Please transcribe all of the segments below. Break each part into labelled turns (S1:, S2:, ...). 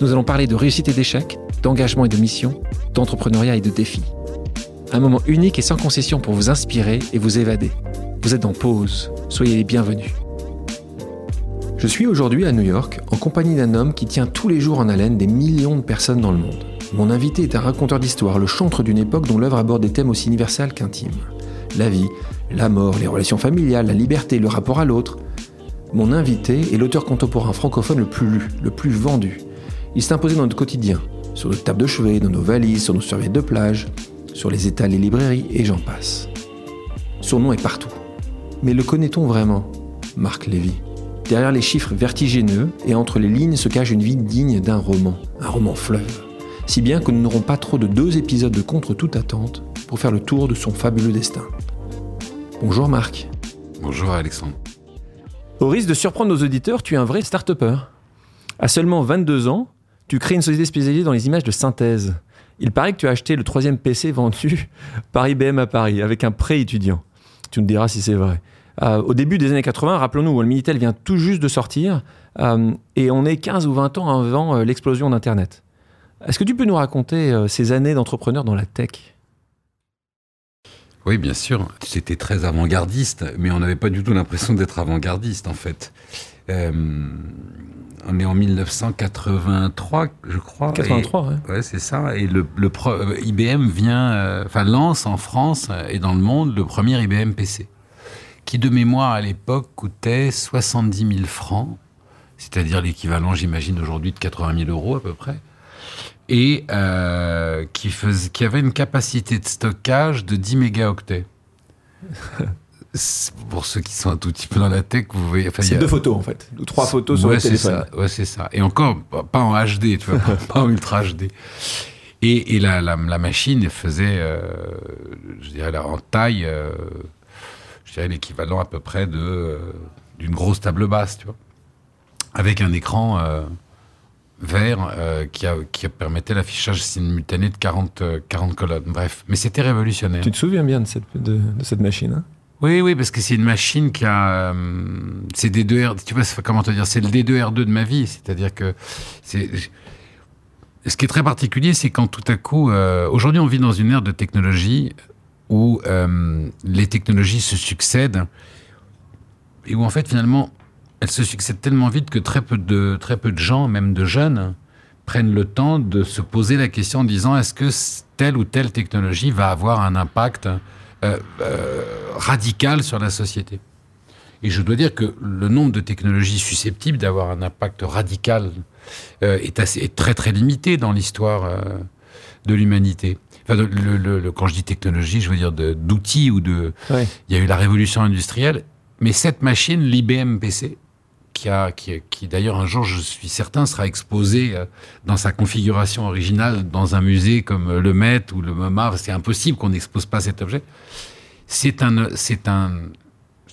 S1: Nous allons parler de réussite et d'échec, d'engagement et de mission, d'entrepreneuriat et de défis. Un moment unique et sans concession pour vous inspirer et vous évader. Vous êtes en pause, soyez les bienvenus. Je suis aujourd'hui à New York en compagnie d'un homme qui tient tous les jours en haleine des millions de personnes dans le monde. Mon invité est un raconteur d'histoire, le chantre d'une époque dont l'œuvre aborde des thèmes aussi universels qu'intimes. La vie, la mort, les relations familiales, la liberté, le rapport à l'autre. Mon invité est l'auteur contemporain francophone le plus lu, le plus vendu. Il s'est imposé dans notre quotidien, sur nos tables de chevet, dans nos valises, sur nos serviettes de plage, sur les étals et librairies, et j'en passe. Son nom est partout. Mais le connaît-on vraiment? Marc Lévy. Derrière les chiffres vertigineux et entre les lignes se cache une vie digne d'un roman, un roman fleuve. Si bien que nous n'aurons pas trop de deux épisodes de Contre toute attente pour faire le tour de son fabuleux destin. Bonjour Marc.
S2: Bonjour Alexandre.
S1: Au risque de surprendre nos auditeurs, tu es un vrai start-upper. À seulement 22 ans, tu crées une société spécialisée dans les images de synthèse. Il paraît que tu as acheté le troisième PC vendu par IBM à Paris avec un prêt étudiant. Tu nous diras si c'est vrai. Euh, au début des années 80, rappelons-nous, le Minitel vient tout juste de sortir euh, et on est 15 ou 20 ans avant euh, l'explosion d'Internet. Est-ce que tu peux nous raconter ces années d'entrepreneur dans la tech?
S2: Oui, bien sûr. C'était très avant-gardiste, mais on n'avait pas du tout l'impression d'être avant-gardiste, en fait. Euh, on est en 1983, je crois.
S1: 83,
S2: oui. ouais. c'est ça. Et le, euh, IBM vient, euh, enfin lance en France et dans le monde le premier IBM PC, qui de mémoire à l'époque coûtait 70 000 francs, c'est-à-dire l'équivalent, j'imagine, aujourd'hui de 80 000 euros à peu près, et qui, faisait, qui avait une capacité de stockage de 10 mégaoctets. pour ceux qui sont un tout petit peu dans la tech, vous voyez.
S1: c'est deux photos en fait, ou trois photos sur
S2: ouais,
S1: le téléphone.
S2: Ça, ouais, c'est ça. Et encore, pas en HD, tu vois, pas, en ultra HD. Et, et la, la, la, machine faisait, euh, je dirais, en taille, euh, je dirais l'équivalent à peu près de euh, d'une grosse table basse, tu vois, avec un écran vert euh, qui, a, qui permettait l'affichage simultané de 40, 40 colonnes. Bref, mais c'était révolutionnaire.
S1: Tu te souviens bien de cette, de, de cette machine hein?
S2: Oui, oui, parce que c'est une machine qui a, euh, c'est des deux R, tu vois, comment te dire, c'est le D2R2 de ma vie, c'est-à-dire que ce qui est très particulier, c'est quand tout à coup, euh, aujourd'hui, on vit dans une ère de technologie où euh, les technologies se succèdent et où en fait finalement elles se succèdent tellement vite que très peu de très peu de gens, même de jeunes, prennent le temps de se poser la question en disant est-ce que telle ou telle technologie va avoir un impact euh, euh, radical sur la société. Et je dois dire que le nombre de technologies susceptibles d'avoir un impact radical euh, est, assez, est très très limité dans l'histoire euh, de l'humanité. Enfin, le, le, le, quand je dis technologie, je veux dire d'outils ou de.
S1: Ouais.
S2: Il y a eu la révolution industrielle, mais cette machine, l'IBM PC, qui, d'ailleurs un jour, je suis certain, sera exposé euh, dans sa configuration originale dans un musée comme le Met ou le MoMA. C'est impossible qu'on n'expose pas cet objet. C'est un, c'est un,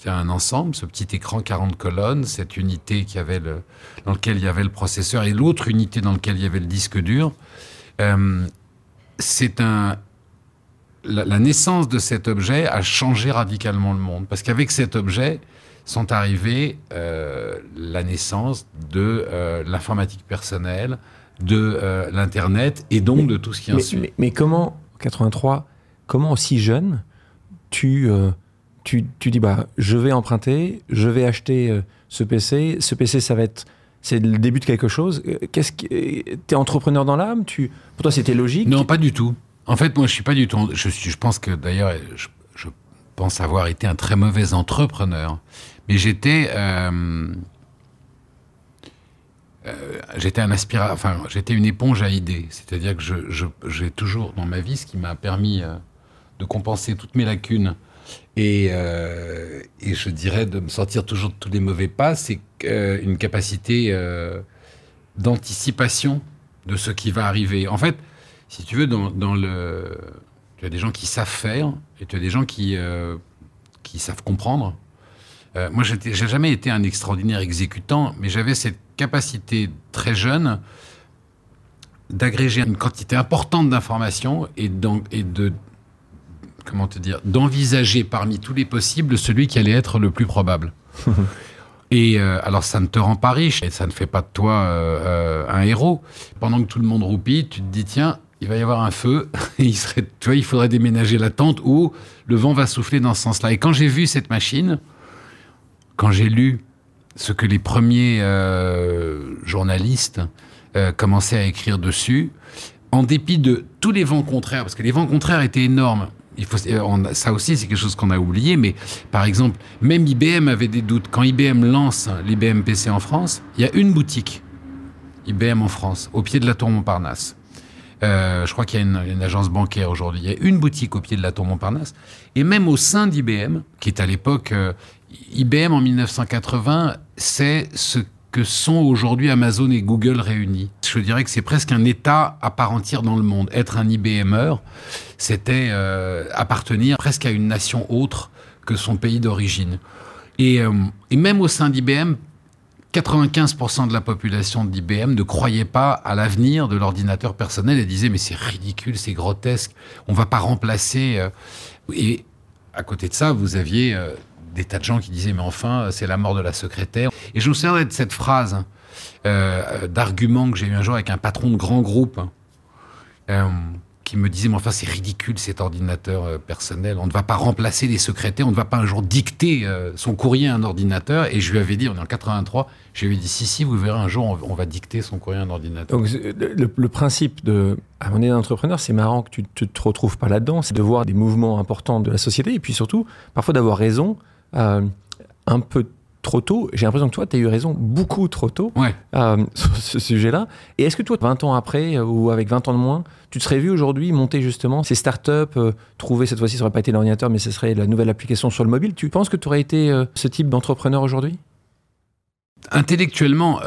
S2: un ensemble, ce petit écran 40 colonnes, cette unité qui avait dans lequel il y avait le processeur et l'autre unité dans lequel il y avait le disque dur. Euh, c'est un, la, la, naissance de cet objet a changé radicalement le monde parce qu'avec cet objet sont arrivées euh, la naissance de euh, l'informatique personnelle, de euh, l'internet et donc
S1: mais,
S2: de tout ce qui en
S1: mais,
S2: suit.
S1: Mais, mais, comment 83 Comment aussi jeune tu tu, tu, dis bah je vais emprunter, je vais acheter ce PC. Ce PC, ça va être c'est le début de quelque chose. Qu'est-ce que t'es entrepreneur dans l'âme Tu pour toi c'était logique?
S2: Non, pas du tout. En fait, moi je suis pas du tout. Je suis. Je pense que d'ailleurs je, je, pense avoir été un très mauvais entrepreneur, mais j'étais. Euh, euh, j'étais un enfin, j'étais une éponge à idées. C'est-à-dire que j'ai toujours dans ma vie ce qui m'a permis euh, de compenser toutes mes lacunes et, et, je dirais de me sortir toujours de tous les mauvais pas, c'est une capacité d'anticipation de ce qui va arriver. En fait, si tu veux, dans, dans, le, Tu as des gens qui savent faire et tu as des gens qui, qui savent comprendre. Euh, moi, j'ai jamais été un extraordinaire exécutant, mais j'avais cette capacité très jeune d'agréger une quantité importante d'informations et, et de comment te dire d'envisager parmi tous les possibles celui qui allait être le plus probable. et euh, alors ça ne te rend pas riche et ça ne fait pas de toi euh, un héros. Pendant que tout le monde roupit, tu te dis tiens, il va y avoir un feu, et il serait, tu vois, il faudrait déménager la tente ou le vent va souffler dans ce sens-là. Et quand j'ai vu cette machine, quand j'ai lu ce que les premiers euh, journalistes euh, commençaient à écrire dessus, en dépit de tous les vents contraires, parce que les vents contraires étaient énormes. Euh, ça aussi, c'est quelque chose qu'on a oublié, mais par exemple, même IBM avait des doutes. Quand IBM lance l'IBM PC en France, il y a une boutique IBM en France, au pied de la tour Montparnasse. Je crois qu'il y a une, agence bancaire aujourd'hui. Il y a une boutique au pied de la tour Montparnasse. Et même au sein d'IBM, qui est à l'époque... IBM en 1980, c'est ce que sont aujourd'hui Amazon et Google réunis. Je dirais que c'est presque un État à part entière dans le monde. Être un IBMer, c'était euh, appartenir presque à une nation autre que son pays d'origine. Et, et, même au sein d'IBM, 95% de la population d'IBM ne croyait pas à l'avenir de l'ordinateur personnel et disait mais c'est ridicule, c'est grotesque, on va pas remplacer. Euh. Et à côté de ça, vous aviez euh, des tas de gens qui disaient mais enfin c'est la mort de la secrétaire. Et je me souviens de cette phrase euh, d'argument que j'ai eu un jour avec un patron de grand groupe qui me disait, mais enfin, c'est ridicule cet ordinateur euh, personnel. On ne va pas remplacer les secrétaires, on ne va pas un jour dicter euh, son courrier à un ordinateur. Et je lui avais dit, on est en 83, je lui avais dit, si, si, vous verrez un jour, on, va dicter son courrier à un ordinateur.
S3: Donc, le, principe de, à mon d'entrepreneur, c'est marrant que tu ne te retrouves pas là-dedans, c'est de voir des mouvements importants de la société et puis surtout, parfois d'avoir raison. Euh, un peu trop tôt. J'ai l'impression que toi, tu as eu raison beaucoup trop tôt
S2: euh,
S3: sur ce sujet-là. Et est-ce que toi, 20 ans après, euh, ou avec 20 ans de moins, tu te serais vu aujourd'hui monter justement ces startups, euh, trouver cette fois-ci, ça n'aurait pas été l'ordinateur, mais ce serait la nouvelle application sur le mobile? Tu penses que tu aurais été ce type d'entrepreneur aujourd'hui?
S2: Intellectuellement,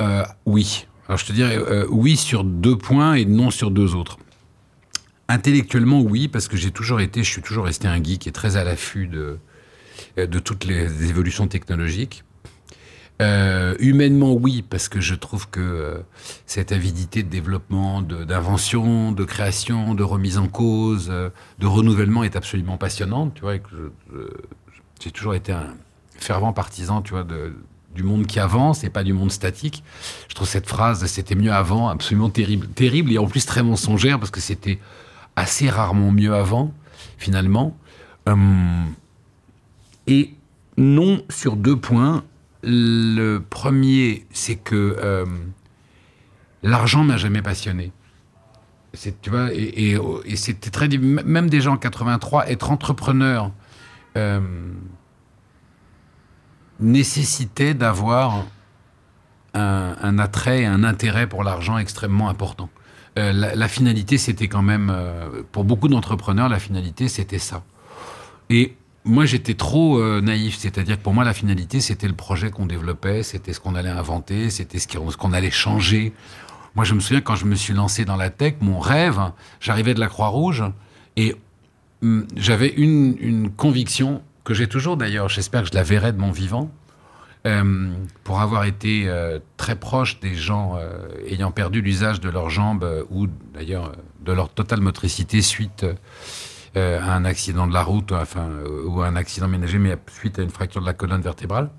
S2: oui. Alors je te dirais oui sur deux points et non sur deux autres. Intellectuellement, oui, parce que j'ai toujours été, je suis toujours resté un geek et très à l'affût de, de toutes les évolutions technologiques. Euh, humainement, oui, parce que je trouve que euh, cette avidité de développement, d'invention, de, création, de remise en cause, euh, de renouvellement est absolument passionnante. Tu vois, j'ai toujours été un fervent partisan, tu vois, du monde qui avance et pas du monde statique. Je trouve cette phrase "c'était mieux avant" absolument terrible, terrible et en plus très mensongère parce que c'était assez rarement mieux avant, finalement. Hum, et non sur deux points. Le premier, c'est que euh, l'argent m'a jamais passionné. Tu vois, et, c'était très même déjà en 83, être entrepreneur euh, nécessitait d'avoir un, attrait, un intérêt pour l'argent extrêmement important. Euh, la, finalité, c'était quand même, pour beaucoup d'entrepreneurs, la finalité, c'était ça. Et moi, j'étais trop euh, naïf. C'est-à-dire que pour moi, la finalité, c'était le projet qu'on développait, c'était ce qu'on allait inventer, c'était ce qu'on allait changer. Moi, je me souviens quand je me suis lancé dans la tech, mon rêve, j'arrivais de la Croix-Rouge et hum, j'avais une, conviction que j'ai toujours d'ailleurs, j'espère que je la verrai de mon vivant, euh, pour avoir été euh, très proche des gens ayant perdu l'usage de leurs jambes ou d'ailleurs de leur totale motricité suite euh, un accident de la route, enfin, euh, ou un accident ménager, mais suite à une fracture de la colonne vertébrale.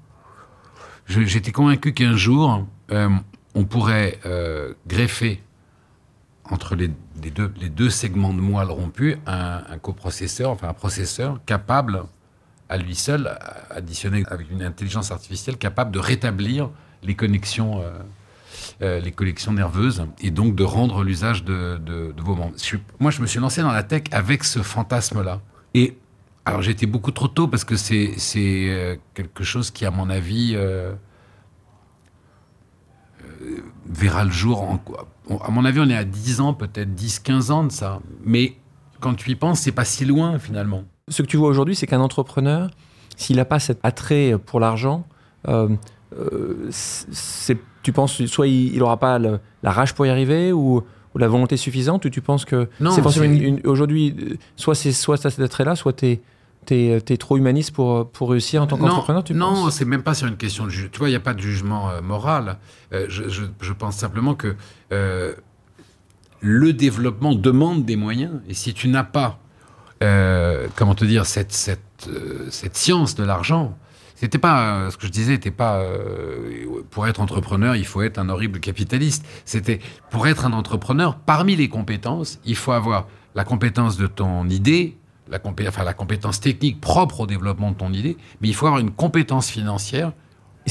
S2: J'étais convaincu qu'un jour, euh, on pourrait greffer entre les, deux, les, deux, segments de moelle rompus un, un, coprocesseur, enfin un processeur capable à lui seul, additionné avec une intelligence artificielle, capable de rétablir les connexions euh, les collections nerveuses et donc de rendre l'usage de, vos membres. moi, je me suis lancé dans la tech avec ce fantasme-là. Et alors, été beaucoup trop tôt parce que c'est euh, quelque chose qui, à mon avis, euh, verra le jour. En, à mon avis, on est à 10 ans, peut-être 10-15 ans de ça. Mais quand tu y penses, c'est pas si loin finalement.
S3: Ce que tu vois aujourd'hui, c'est qu'un entrepreneur, s'il n'a pas cet attrait pour l'argent, c'est tu penses soit il n'aura pas la rage pour y arriver ou, la volonté suffisante ou tu penses que c'est forcément aujourd'hui, soit c'est soit cet attrait-là, soit tu es, es, trop humaniste pour, pour réussir en tant qu'entrepreneur
S2: Non, c'est même pas sur une question de Tu vois, il n'y a pas de jugement euh, moral. Euh, je, je, pense simplement que euh, le développement demande des moyens. Et si tu n'as pas, comment te dire, cette, cette, cette science de l'argent, c'était pas ce que je disais, n'était pas pour être entrepreneur, il faut être un horrible capitaliste. C'était pour être un entrepreneur, parmi les compétences, il faut avoir la compétence de ton idée, la, enfin, la compétence technique propre au développement de ton idée, mais il faut avoir une compétence financière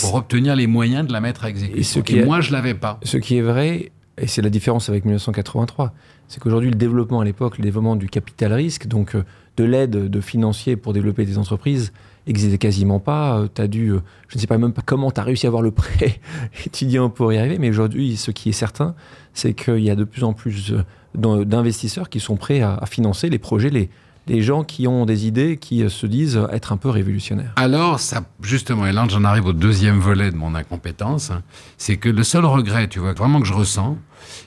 S2: pour obtenir les moyens de la mettre à exécuter. Et, ce qui moi, je l'avais pas.
S3: Ce qui est vrai, et c'est la différence avec 1983, c'est qu'aujourd'hui, le développement à l'époque, le développement du capital risque, donc euh, de l'aide de financiers pour développer des entreprises, n'existait quasiment pas. Euh, tu as dû, euh, je ne sais pas même pas comment tu as réussi à avoir le prêt étudiant pour y arriver, mais aujourd'hui, ce qui est certain, c'est qu'il y a de plus en plus euh, d'investisseurs qui sont prêts à, financer les projets, les, les gens qui ont des idées, qui se disent être un peu révolutionnaires.
S2: Alors, ça, justement, et là, j'en arrive au deuxième volet de mon incompétence, hein, c'est que le seul regret, tu vois, vraiment que je ressens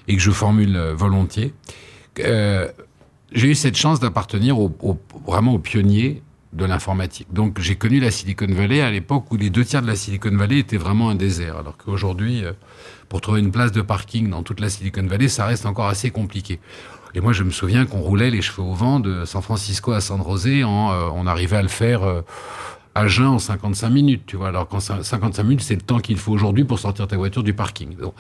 S2: et que je formule volontiers, j'ai eu cette chance d'appartenir au, vraiment aux pionniers de l'informatique. Donc j'ai connu la Silicon Valley à l'époque où les deux tiers de la Silicon Valley étaient vraiment un désert, alors qu'aujourd'hui, euh, pour trouver une place de parking dans toute la Silicon Valley, ça reste encore assez compliqué. Et moi, je me souviens qu'on roulait les cheveux au vent de San Francisco à San José, en, euh, on arrivait à le faire euh, à jeun en 55 minutes, tu vois. Alors qu'en 55 minutes, c'est le temps qu'il faut aujourd'hui pour sortir ta voiture du parking. Donc,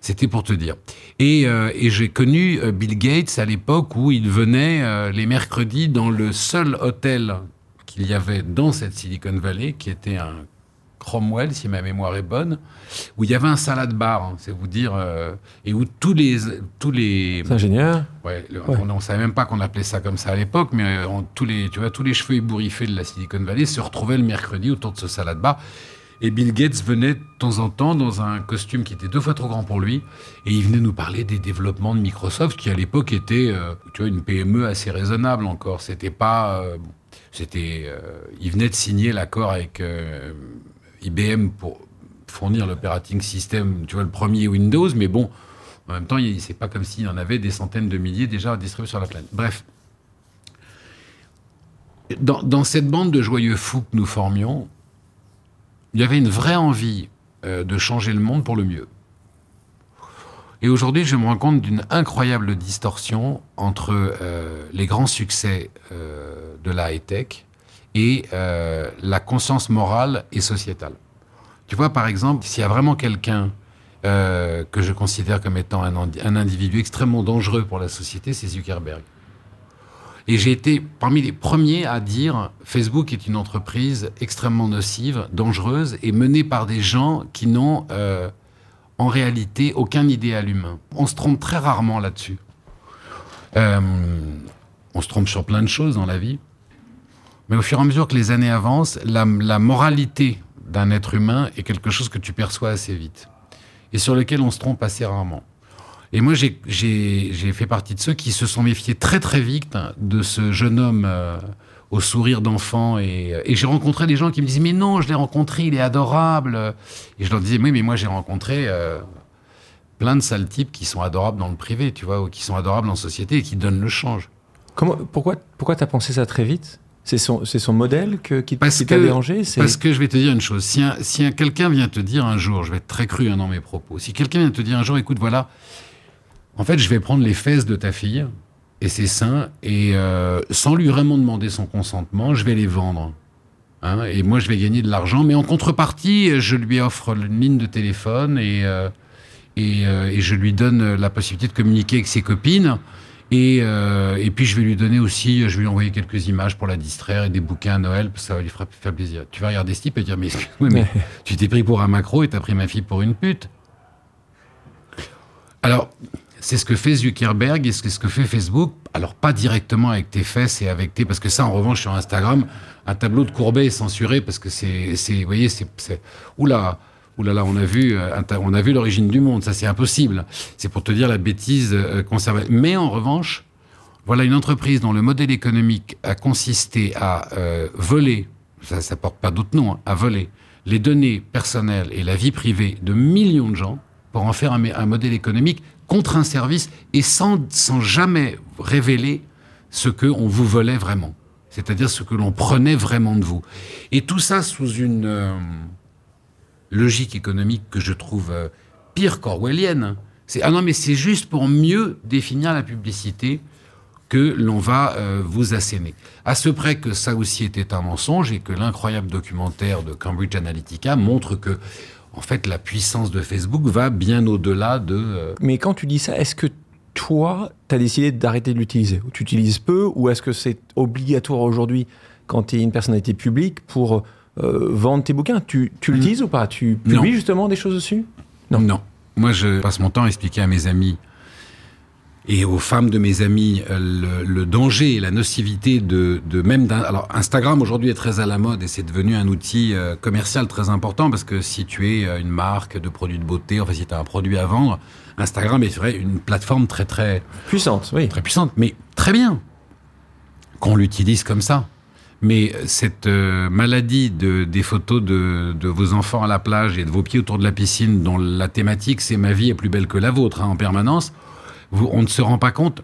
S2: c'était pour te dire. Et, et j'ai connu Bill Gates à l'époque où il venait les mercredis dans le seul hôtel qu'il y avait dans cette Silicon Valley, qui était un Cromwell, si ma mémoire est bonne, où il y avait un salade bar, hein, c'est vous dire, euh, et où tous les tous les
S3: ingénieurs,
S2: ouais, On, ne savait même pas qu'on appelait ça comme ça à l'époque, mais euh, tous les tu vois tous les cheveux ébouriffés de la Silicon Valley se retrouvaient le mercredi autour de ce salade bar. Et Bill Gates venait de temps en temps dans un costume qui était deux fois trop grand pour lui, et il venait nous parler des développements de Microsoft, qui à l'époque était, euh, tu vois, une PME assez raisonnable encore. C'était pas, c'était, euh, il venait de signer l'accord avec euh, IBM pour fournir l'operating system, tu vois, le premier Windows, mais bon, en même temps, c'est pas comme s'il y en avait des centaines de milliers déjà distribués sur la planète. Bref. Dans, cette bande de joyeux fous que nous formions, il y avait une vraie envie euh, de changer le monde pour le mieux. Et aujourd'hui, je me rends compte d'une incroyable distorsion entre euh, les grands succès euh, de la high-tech et euh, la conscience morale et sociétale. Tu vois, par exemple, s'il y a vraiment quelqu'un que je considère comme étant un, un, individu extrêmement dangereux pour la société, c'est Zuckerberg. Et j'ai été parmi les premiers à dire Facebook est une entreprise extrêmement nocive, dangereuse et menée par des gens qui n'ont en réalité aucun idéal humain. On se trompe très rarement là-dessus. Euh, on se trompe sur plein de choses dans la vie. Mais au fur et à mesure que les années avancent, la, moralité d'un être humain est quelque chose que tu perçois assez vite et sur lequel on se trompe assez rarement. Et moi, j'ai fait partie de ceux qui se sont méfiés très très vite de ce jeune homme euh, au sourire d'enfant. Et, j'ai rencontré des gens qui me disaient Mais non, je l'ai rencontré, il est adorable. Et je leur disais Oui, mais moi j'ai rencontré euh, plein de sales types qui sont adorables dans le privé, tu vois, ou qui sont adorables en société et qui donnent le change.
S3: Comment, pourquoi pourquoi tu as pensé ça très vite? C'est son, son, modèle que, qui, t'a dérangé?
S2: Parce que je vais te dire une chose. Si, si quelqu'un vient te dire un jour, je vais être très cru hein, dans mes propos, si quelqu'un vient te dire un jour, écoute, voilà, en fait, je vais prendre les fesses de ta fille, et c'est sain. Et euh, sans lui vraiment demander son consentement, je vais les vendre. Hein, et moi, je vais gagner de l'argent. Mais en contrepartie, je lui offre une ligne de téléphone et, euh, euh, et, je lui donne la possibilité de communiquer avec ses copines. Et, et, puis, je vais lui donner aussi, je vais lui envoyer quelques images pour la distraire et des bouquins à Noël, ça va lui faire plaisir. Tu vas regarder ce type et dire Mais excuse-moi, mais tu t'es pris pour un macro et t'as pris ma fille pour une pute. Alors, c'est ce que fait Zuckerberg et ce que fait Facebook. Alors pas directement avec tes fesses et avec tes, parce que ça en revanche sur Instagram, un tableau de Courbet est censuré parce que c'est, vous voyez, c'est, oula, on a vu, euh, on a vu l'origine du monde. Ça c'est impossible. C'est pour te dire la bêtise euh, conservée. Mais en revanche, voilà une entreprise dont le modèle économique a consisté à euh, voler, ça, ça porte pas d'autre nom, hein, à voler les données personnelles et la vie privée de millions de gens pour en faire un modèle économique contre un service et sans, jamais révéler ce qu'on vous volait vraiment. C'est-à-dire ce que l'on prenait vraiment de vous. Et tout ça sous une euh, logique économique que je trouve euh, pire qu'orwellienne. C'est, ah non, mais c'est juste pour mieux définir la publicité que l'on va euh, vous asséner. À ce près que ça aussi était un mensonge et que l'incroyable documentaire de Cambridge Analytica montre que en fait, la puissance de Facebook va bien au-delà de...
S3: Mais quand tu dis ça, est-ce que toi, tu as décidé d'arrêter de l'utiliser Tu utilises peu ou est-ce que c'est obligatoire aujourd'hui quand tu es une personnalité publique pour euh, vendre tes bouquins? Tu, tu l'utilises ou pas? Tu publies justement des choses dessus?
S2: Non. Non. Moi, je passe mon temps à expliquer à mes amis et aux femmes de mes amis euh, le, danger et la nocivité de, de même d'un. Alors Instagram aujourd'hui est très à la mode et c'est devenu un outil euh, commercial très important parce que si tu es une marque de produits de beauté, enfin si tu as un produit à vendre, Instagram est vrai une plateforme très très
S3: puissante, oui,
S2: très puissante, mais très bien qu'on l'utilise comme ça. Mais cette euh, maladie de, des photos de, de, vos enfants à la plage et de vos pieds autour de la piscine, dont la thématique c'est ma vie est plus belle que la vôtre hein, en permanence, vous, on ne se rend pas compte.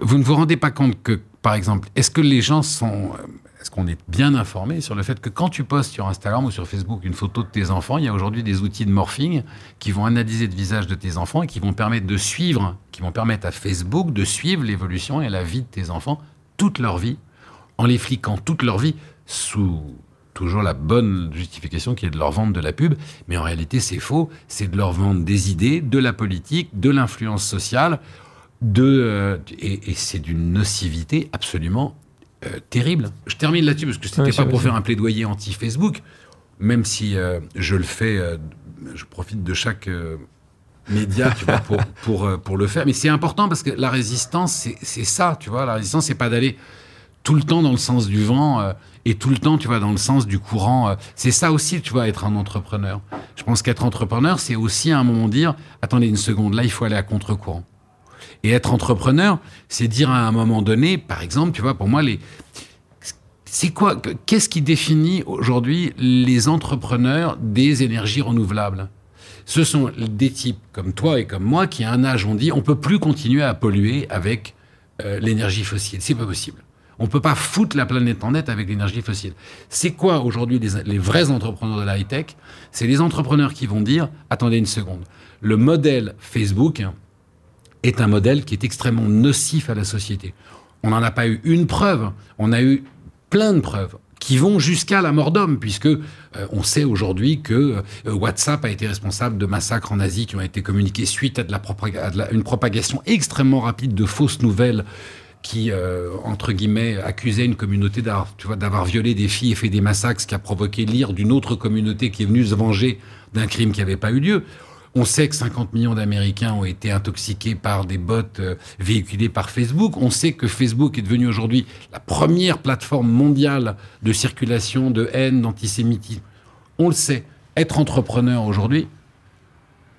S2: Vous ne vous rendez pas compte que, par exemple, est-ce que les gens sont est-ce qu'on est bien informé sur le fait que quand tu postes sur Instagram ou sur Facebook une photo de tes enfants, il y a aujourd'hui des outils de morphing qui vont analyser le visage de tes enfants et qui vont permettre de suivre, qui vont permettre à Facebook de suivre l'évolution et la vie de tes enfants toute leur vie, en les fliquant toute leur vie sous toujours la bonne justification qui est de leur vendre de la pub, mais en réalité c'est faux, c'est de leur vendre des idées, de la politique, de l'influence sociale, de, euh, et, et c'est d'une nocivité absolument euh, terrible. Je termine là-dessus parce que c'était pas pour faire un plaidoyer anti-Facebook, même si euh, je le fais, je profite de chaque média tu vois, pour, pour, pour le faire. Mais c'est important parce que la résistance, c'est ça, tu vois. La résistance, c'est pas d'aller tout le temps dans le sens du vent et tout le temps, tu vois, dans le sens du courant. c'est ça aussi, tu vois, être un entrepreneur. Je pense qu'être entrepreneur, c'est aussi à un moment dire, attendez une seconde, là, il faut aller à contre-courant. Et être entrepreneur, c'est dire à un moment donné, par exemple, tu vois, pour moi, les, c'est quoi Qu'est-ce qui définit aujourd'hui les entrepreneurs des énergies renouvelables? Ce sont des types comme toi et comme moi qui, à un âge, ont dit on peut plus continuer à polluer avec euh, l'énergie fossile. C'est pas possible. On peut pas foutre la planète en net avec l'énergie fossile. C'est quoi aujourd'hui les, vrais entrepreneurs de la high-tech? C'est les entrepreneurs qui vont dire attendez une seconde. Le modèle Facebook, est un modèle qui est extrêmement nocif à la société. On n'en a pas eu une preuve, on a eu plein de preuves qui vont jusqu'à la mort d'homme, puisque euh, on sait aujourd'hui que euh, WhatsApp a été responsable de massacres en Asie qui ont été communiqués suite à, de la, une propagation extrêmement rapide de fausses nouvelles qui, euh, entre guillemets, accusaient une communauté d'avoir violé des filles et fait des massacres, ce qui a provoqué l'ire d'une autre communauté qui est venue se venger d'un crime qui n'avait pas eu lieu. On sait que 50 millions d'Américains ont été intoxiqués par des bots euh, véhiculés par Facebook. On sait que Facebook est devenu aujourd'hui la première plateforme mondiale de circulation de haine, d'antisémitisme. On le sait. Être entrepreneur aujourd'hui,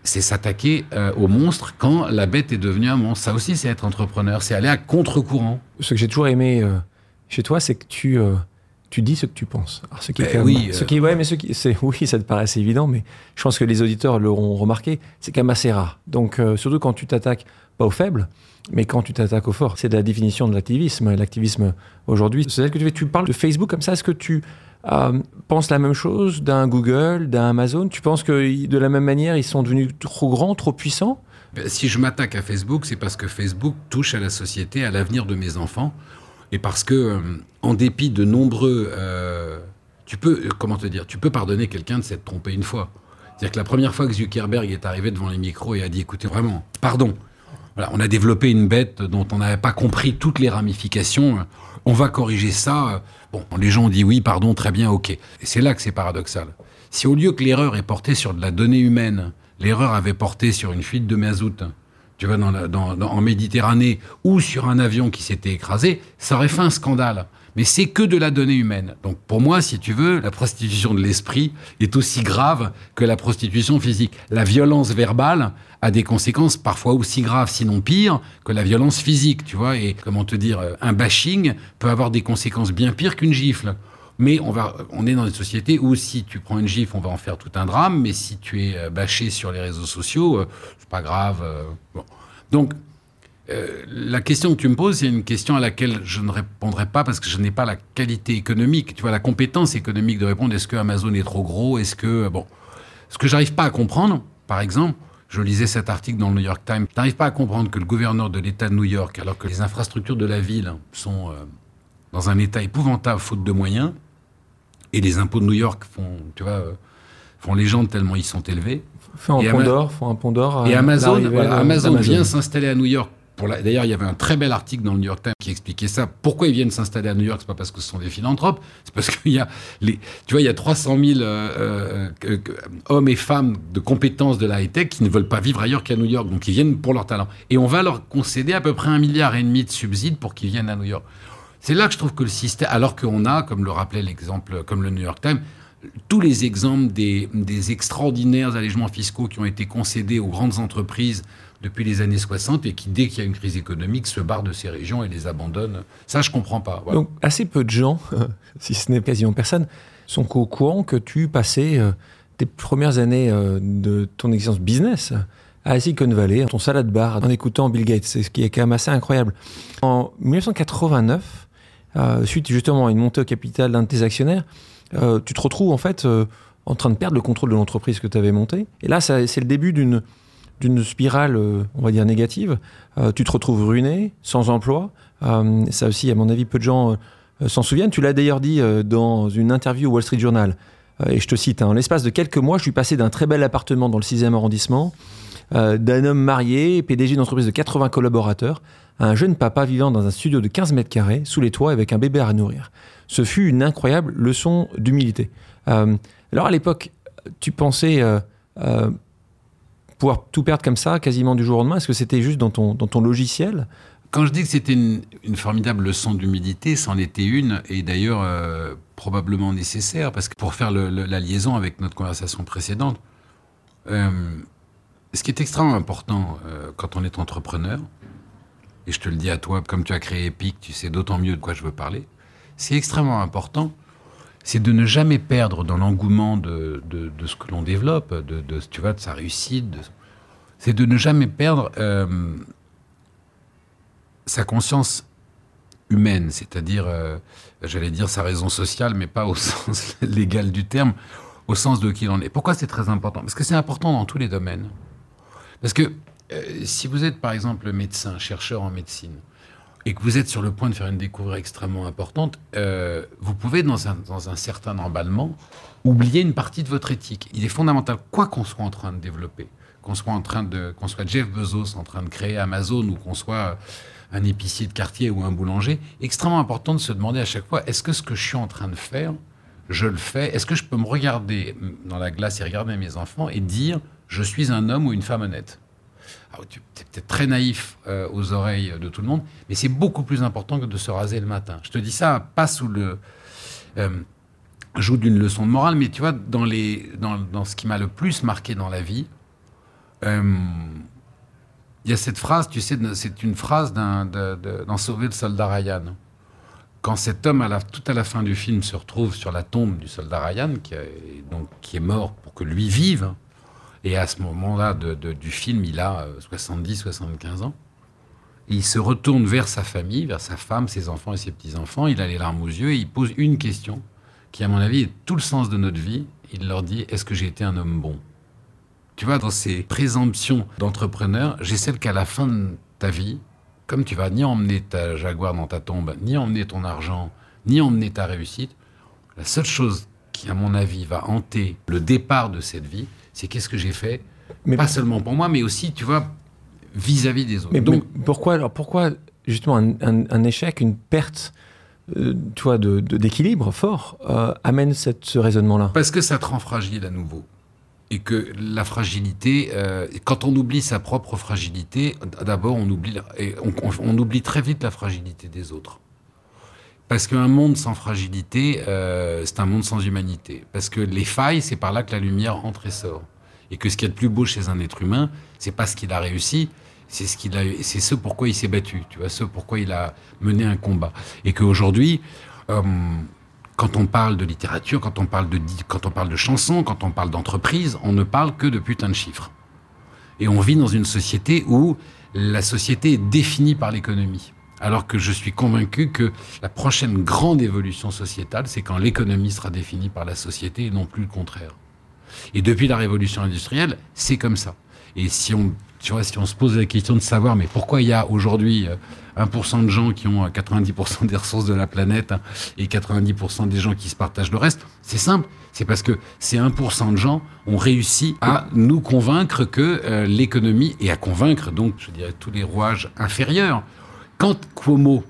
S2: c'est s'attaquer euh, au monstre quand la bête est devenue un monstre. Ça aussi, c'est être entrepreneur. C'est aller à contre-courant.
S3: Ce que j'ai toujours aimé euh, chez toi, c'est que tu tu dis ce que tu penses.
S2: Alors, ce qui ben oui,
S3: ce qui, ouais, mais ce qui, c'est, oui, ça te paraît assez évident, mais je pense que les auditeurs l'auront remarqué, c'est quand même assez rare. Donc, euh, surtout quand tu t'attaques pas aux faibles, mais quand tu t'attaques aux forts. C'est de la définition de l'activisme. L'activisme aujourd'hui, c'est que tu fais. Tu parles de Facebook comme ça. Est-ce que tu euh, penses la même chose d'un Google, d'un Amazon? Tu penses que de la même manière, ils sont devenus trop grands, trop puissants?
S2: Ben, Si je m'attaque à Facebook, c'est parce que Facebook touche à la société, à l'avenir de mes enfants et parce que, euh, en dépit de nombreux, euh, tu peux, euh, comment te dire, tu peux pardonner quelqu'un de s'être trompé une fois. C'est-à-dire que la première fois que Zuckerberg est arrivé devant les micros et a dit, écoutez, vraiment, pardon. Voilà, on a développé une bête dont on n'avait pas compris toutes les ramifications. On va corriger ça. Bon, les gens ont dit oui, pardon, très bien, ok. Et c'est là que c'est paradoxal. Si au lieu que l'erreur est portée sur de la donnée humaine, l'erreur avait porté sur une fuite de mazout, tu vas dans, en Méditerranée ou sur un avion qui s'était écrasé, ça aurait fait un scandale. Mais c'est que de la donnée humaine. Donc pour moi, si tu veux, la prostitution de l'esprit est aussi grave que la prostitution physique. La violence verbale a des conséquences parfois aussi graves, sinon pires, que la violence physique, tu vois. Et comment te dire, un bashing peut avoir des conséquences bien pires qu'une gifle. Mais on, va, on est dans une société où si tu prends une gifle, on va en faire tout un drame, mais si tu es bâché sur les réseaux sociaux, c'est pas grave. Bon. Donc, la question que tu me poses, c'est une question à laquelle je ne répondrai pas parce que je n'ai pas la qualité économique, tu vois, la compétence économique de répondre est-ce que Amazon est trop gros Est-ce que. Bon. Ce que j'arrive pas à comprendre, par exemple, je lisais cet article dans le New York Times. Tu n'arrives pas à comprendre que le gouverneur de l'État de New York, alors que les infrastructures de la ville sont euh, dans un état épouvantable faute de moyens, et les impôts de New York font, tu vois, euh, font légende tellement ils sont élevés.
S1: Font un pont d'or, font un pont d'or.
S2: Et Amazon, voilà, Amazon vient s'installer à New York D'ailleurs, il y avait un très bel article dans le New York Times qui expliquait ça. Pourquoi ils viennent s'installer à New York? C'est pas parce que ce sont des philanthropes, c'est parce qu'il y a tu vois, il y a 300 000 euh, euh, hommes et femmes de compétences de la high-tech qui ne veulent pas vivre ailleurs qu'à New York, donc ils viennent pour leur talent. Et on va leur concéder à peu près un milliard et demi de subsides pour qu'ils viennent à New York. C'est là que je trouve que le système, alors qu'on a, comme le rappelait l'exemple, comme le New York Times, tous les exemples des extraordinaires allégements fiscaux qui ont été concédés aux grandes entreprises depuis les années 60 et qui, dès qu'il y a une crise économique, se barre de ces régions et les abandonne. Ça, je comprends pas.
S1: Donc, assez peu de gens, si ce n'est quasiment personne, sont au courant que tu passais euh, tes premières années euh, de ton existence business à Silicon Valley, ton salade bar, en écoutant Bill Gates, ce qui est quand même assez incroyable. En 1989, euh, suite justement à une montée au capital d'un de tes actionnaires, tu te retrouves en fait en train de perdre le contrôle de l'entreprise que tu avais montée. Et là, c'est le début d'une d'une spirale, euh, on va dire, négative. Euh, tu te retrouves ruiné, sans emploi. Euh, ça aussi, à mon avis, peu de gens s'en souviennent. Tu l'as d'ailleurs dit dans une interview au Wall Street Journal. et je te cite, hein, en l'espace de quelques mois, je suis passé d'un très bel appartement dans le 6e arrondissement, d'un homme marié, PDG d'une entreprise de 80 collaborateurs, à un jeune papa vivant dans un studio de 15 mètres carrés, sous les toits, avec un bébé à nourrir. Ce fut une incroyable leçon d'humilité. alors à l'époque, tu pensais pouvoir tout perdre comme ça, quasiment du jour au lendemain? Est-ce que c'était juste dans ton, dans ton logiciel?
S2: Quand je dis que c'était une, formidable leçon d'humilité, c'en était une, et d'ailleurs euh, probablement nécessaire, parce que pour faire la liaison avec notre conversation précédente, euh, ce qui est extrêmement important euh, quand on est entrepreneur, et je te le dis à toi, comme tu as créé Epic, tu sais d'autant mieux de quoi je veux parler, c'est extrêmement important c'est de ne jamais perdre dans l'engouement de, de, ce que l'on développe, de, tu vois, de sa réussite. C'est de ne jamais perdre euh, sa conscience humaine, c'est-à-dire, euh, j'allais dire sa raison sociale, mais pas au sens légal du terme, au sens de qui l'on est. Pourquoi c'est très important? Parce que c'est important dans tous les domaines. Parce que euh, si vous êtes, par exemple, médecin, chercheur en médecine, et que vous êtes sur le point de faire une découverte extrêmement importante, euh, vous pouvez, dans un, certain emballement, oublier une partie de votre éthique. Il est fondamental, quoi qu'on soit en train de développer, qu'on soit en train de, qu'on soit Jeff Bezos en train de créer Amazon ou qu'on soit un épicier de quartier ou un boulanger, extrêmement important de se demander à chaque fois, est-ce que ce que je suis en train de faire, je le fais? Est-ce que je peux me regarder dans la glace et regarder mes enfants et dire, je suis un homme ou une femme honnête? Tu es peut-être très naïf euh, aux oreilles de tout le monde, mais c'est beaucoup plus important que de se raser le matin. Je te dis ça pas sous le euh, joue d'une leçon de morale, mais tu vois, dans, ce qui m'a le plus marqué dans la vie, euh, il y a cette phrase, tu sais, c'est une phrase dans Sauver le soldat Ryan. Quand cet homme, tout à la fin du film, se retrouve sur la tombe du soldat Ryan, qui est mort pour que lui vive, et à ce moment-là du film, il a 70, euh, 75 ans. il se retourne vers sa famille, vers sa femme, ses enfants et ses petits-enfants. Il a les larmes aux yeux et il pose une question qui, à mon avis, est tout le sens de notre vie. Il leur dit Est-ce que j'ai été un homme bon? Tu vois, dans ces présomptions d'entrepreneur, j'ai celle qu'à la fin de ta vie, comme tu vas ni emmener ta Jaguar dans ta tombe, ni emmener ton argent, ni emmener ta réussite, la seule chose qui, à mon avis, va hanter le départ de cette vie, c'est qu'est-ce que j'ai fait, mais pas seulement pour moi, mais aussi, tu vois, vis-à-vis des autres.
S1: Mais Donc, pourquoi, alors pourquoi justement un, échec, une perte euh, tu vois, d'équilibre de, fort euh, amène cette, ce raisonnement-là?
S2: Parce que ça te rend fragile à nouveau. Et que la fragilité, euh, quand on oublie sa propre fragilité, d'abord on oublie, et on, oublie très vite la fragilité des autres. Parce qu'un monde sans fragilité, euh, c'est un monde sans humanité. Parce que les failles, c'est par là que la lumière entre et sort. Et que ce qui est le plus beau chez un être humain, c'est pas ce qu'il a réussi, c'est ce qu'il a, c'est ce pourquoi il s'est battu. Tu vois, ce pourquoi il a mené un combat. Et qu'aujourd'hui, euh, quand on parle de littérature, quand on parle de, quand on parle de chansons, quand on parle d'entreprise, on ne parle que de putain de chiffres. Et on vit dans une société où la société est définie par l'économie. Alors que je suis convaincu que la prochaine grande évolution sociétale, c'est quand l'économie sera définie par la société et non plus le contraire. Et depuis la révolution industrielle, c'est comme ça. Et si on, se pose la question de savoir, mais pourquoi il y a aujourd'hui 1% euh, de gens qui ont 90% des ressources de la planète hein, et 90% des gens qui se partagent le reste, c'est simple. C'est parce que ces 1% de gens ont réussi à nous convaincre que euh, l'économie, et à convaincre donc, je dirais, tous les rouages inférieurs. Quand Cuomo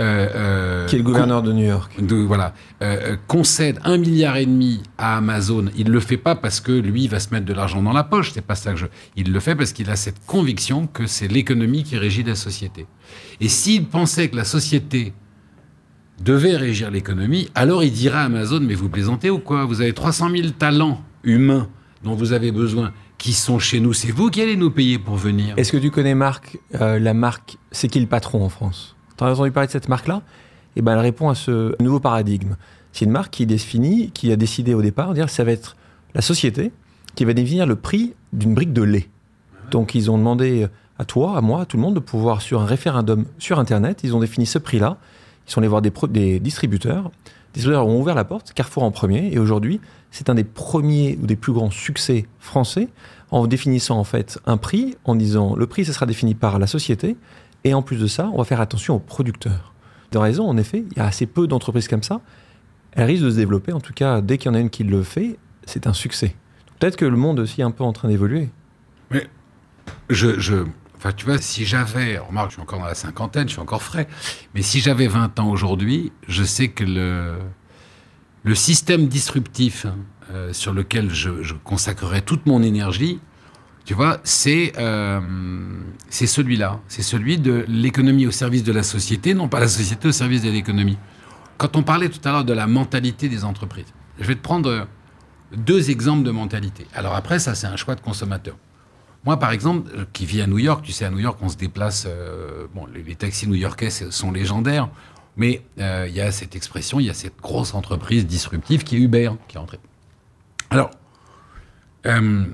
S1: euh, euh, qui est le gouverneur de New York.
S2: De, voilà, euh, concède un milliard et demi à Amazon. Il le fait pas parce que lui va se mettre de l'argent dans la poche. C'est pas ça que je. Il le fait parce qu'il a cette conviction que c'est l'économie qui régit la société. Et s'il pensait que la société devait régir l'économie, alors il dirait à Amazon mais vous plaisantez ou quoi? Vous avez 300 000 talents humains dont vous avez besoin qui sont chez nous. C'est vous qui allez nous payer pour venir.
S1: Est-ce que tu connais Marc, la marque C'est qui le patron en France? Tu as entendu parler de cette marque-là? Eh ben, elle répond à ce nouveau paradigme. C'est une marque qui définit, qui a décidé au départ dire ça va être la société qui va définir le prix d'une brique de lait. Donc ils ont demandé à toi, à moi, à tout le monde de pouvoir, sur un référendum sur Internet, ils ont défini ce prix-là. Ils sont allés voir des, des distributeurs. Les distributeurs ont ouvert la porte, Carrefour en premier, et aujourd'hui, c'est un des premiers ou des plus grands succès français en définissant en fait un prix, en disant le prix, ça sera défini par la société, et en plus de ça, on va faire attention aux producteurs. Dans raison, en effet, il y a assez peu d'entreprises comme ça. Elles risquent de se développer. En tout cas, dès qu'il y en a une qui le fait, c'est un succès. Peut-être que le monde aussi est un peu en train d'évoluer.
S2: Mais je, je, Enfin, tu vois, si j'avais, remarque, je suis encore dans la cinquantaine, je suis encore frais, mais si j'avais 20 ans aujourd'hui, je sais que le, le système disruptif euh, sur lequel je, consacrerais toute mon énergie, tu vois, c'est euh, c'est celui-là. C'est celui de l'économie au service de la société, non pas la société au service de l'économie. Quand on parlait tout à l'heure de la mentalité des entreprises, je vais te prendre deux exemples de mentalité. Alors après, ça, c'est un choix de consommateur. Moi, par exemple, qui vis à New York, tu sais, à New York, on se déplace. Euh, bon, les, taxis new-yorkais sont légendaires, mais euh, il y a cette expression, il y a cette grosse entreprise disruptive qui est Uber, qui est entrée. Alors, euh,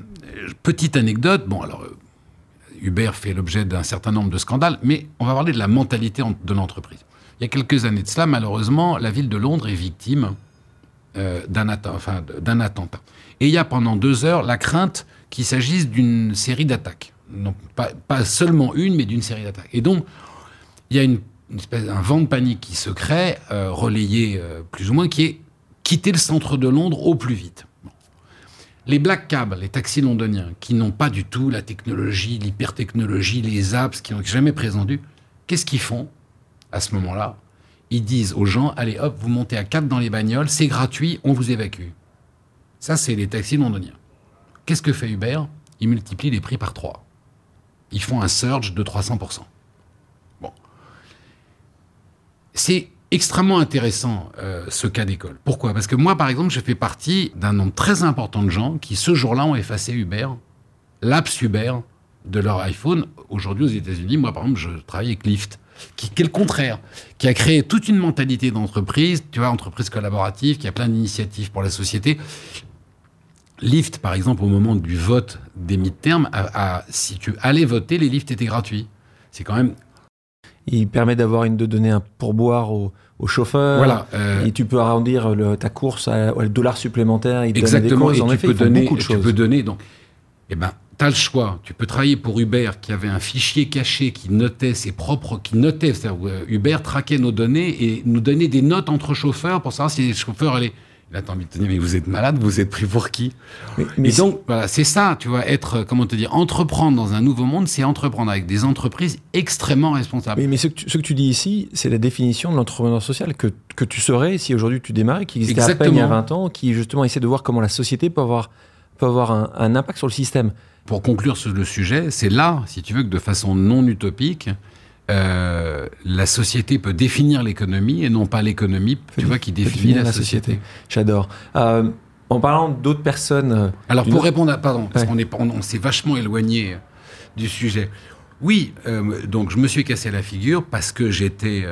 S2: petite anecdote, bon alors euh, Uber fait l'objet d'un certain nombre de scandales, mais on va parler de la mentalité de l'entreprise. Il y a quelques années de cela, malheureusement, la ville de Londres est victime d'un attentat. Et il y a pendant deux heures la crainte qu'il s'agisse d'une série d'attaques. Non, pas, seulement une, mais d'une série d'attaques. Et donc, il y a une, espèce, un vent de panique qui se crée, relayé plus ou moins, qui est quitter le centre de Londres au plus vite. Les black cabs, les taxis londoniens, qui n'ont pas du tout la technologie, l'hypertechnologie, les apps, qui n'ont jamais présenté, qu'est-ce qu'ils font à ce moment-là? Ils disent aux gens, allez hop, vous montez à quatre dans les bagnoles, c'est gratuit, on vous évacue. Ça, c'est les taxis londoniens. Qu'est-ce que fait Uber? Ils multiplient les prix par trois. Ils font un surge de 300%. Bon. C'est extrêmement intéressant euh, ce cas d'école. Pourquoi? Parce que moi, par exemple, je fais partie d'un nombre très important de gens qui, ce jour-là, ont effacé Uber, l'apps Uber de leur iPhone. Aujourd'hui, aux États-Unis, moi, par exemple, je travaille avec Lyft, qui, est le contraire, qui a créé toute une mentalité d'entreprise, tu vois, entreprise collaborative, qui a plein d'initiatives pour la société. Lyft, par exemple, au moment du vote des midterms, si tu allais voter, les lifts étaient gratuits. C'est quand même
S1: il permet d'avoir une de donner un pourboire au, au chauffeur. Voilà. Euh, et tu peux arrondir ta course à, le dollar supplémentaire.
S2: Il exactement. Des en effet, peux donner, beaucoup de choses. Tu peux donner. Donc, eh ben, tu as le choix. Tu peux travailler pour Uber qui avait un fichier caché qui notait ses propres, qui notait, euh, Uber traquait nos données et nous donnait des notes entre chauffeurs pour savoir si les chauffeurs allaient Là, t'as envie de te dire, mais vous êtes malade, vous êtes pris pour qui? Mais, donc, voilà, c'est ça, tu vois, être, comment te dire, entreprendre dans un nouveau monde, c'est entreprendre avec des entreprises extrêmement responsables.
S1: Mais, mais ce, que tu, ce, que tu, dis ici, c'est la définition de l'entrepreneur social que, que tu serais si aujourd'hui tu démarrais, qui existait à peine il y a 20 ans, qui justement essaie de voir comment la société peut avoir, peut avoir un, un impact sur le système.
S2: Pour conclure sur le sujet, c'est là, si tu veux, que de façon non utopique, euh, la société peut définir l'économie et non pas l'économie, tu vois, qui définit la, société.
S1: J'adore. Euh, en parlant d'autres personnes. Euh,
S2: Alors pour répondre à, pardon, parce qu'on est, on, s'est vachement éloigné du sujet. Oui, donc je me suis cassé la figure parce que j'étais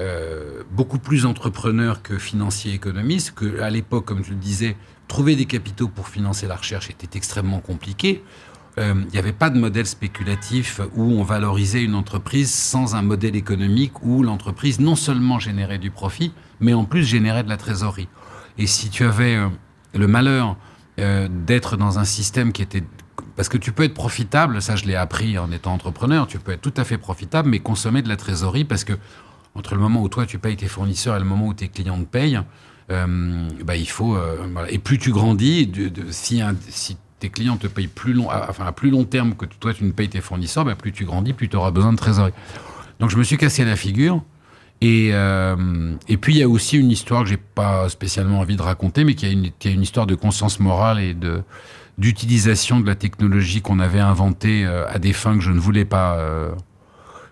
S2: euh, beaucoup plus entrepreneur que financier économiste, que à l'époque, comme je le disais, trouver des capitaux pour financer la recherche était extrêmement compliqué. Euh, il n'y avait pas de modèle spéculatif où on valorisait une entreprise sans un modèle économique où l'entreprise non seulement générait du profit, mais en plus générait de la trésorerie. Et si tu avais euh, le malheur euh, d'être dans un système qui était... Parce que tu peux être profitable, ça je l'ai appris en étant entrepreneur, tu peux être tout à fait profitable, mais consommer de la trésorerie parce que entre le moment où toi tu payes tes fournisseurs et le moment où tes clients te payent, bah, il faut... Et plus tu grandis, de, si, si tes clients te payent plus long, enfin à plus long terme que toi tu ne payes tes fournisseurs, bah, plus tu grandis, plus tu auras besoin de trésorerie. Donc je me suis cassé la figure. Et, euh, et puis il y a aussi une histoire que j'ai pas spécialement envie de raconter, mais qui a une, qui a une histoire de conscience morale et de d'utilisation de la technologie qu'on avait inventée euh, à des fins que je ne voulais pas, euh,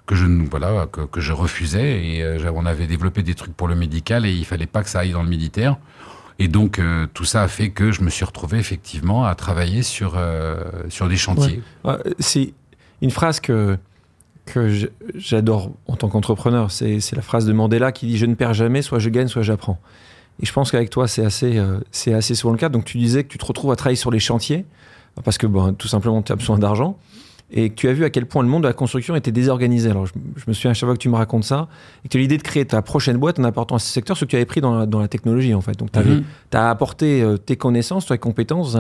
S2: que je voilà que, que, je refusais. Et on avait développé des trucs pour le médical et il fallait pas que ça aille dans le militaire. Et donc, euh, tout ça a fait que je me suis retrouvé effectivement à travailler sur, euh, sur des chantiers.
S1: C'est une phrase que, que j'adore en tant qu'entrepreneur. C'est la phrase de Mandela qui dit Je ne perds jamais, soit je gagne, soit j'apprends. Et je pense qu'avec toi, c'est assez, euh, assez souvent le cas. Donc, tu disais que tu te retrouves à travailler sur les chantiers parce que bon, tout simplement, tu as besoin d'argent et que tu as vu à quel point le monde de la construction était désorganisé. Alors, je, me souviens à chaque fois que tu me racontes ça, et que tu as l'idée de créer ta prochaine boîte en apportant à ce secteur ce que tu avais pris dans la, dans la technologie, en fait. Donc, tu mhm. as apporté euh, tes connaissances, tes compétences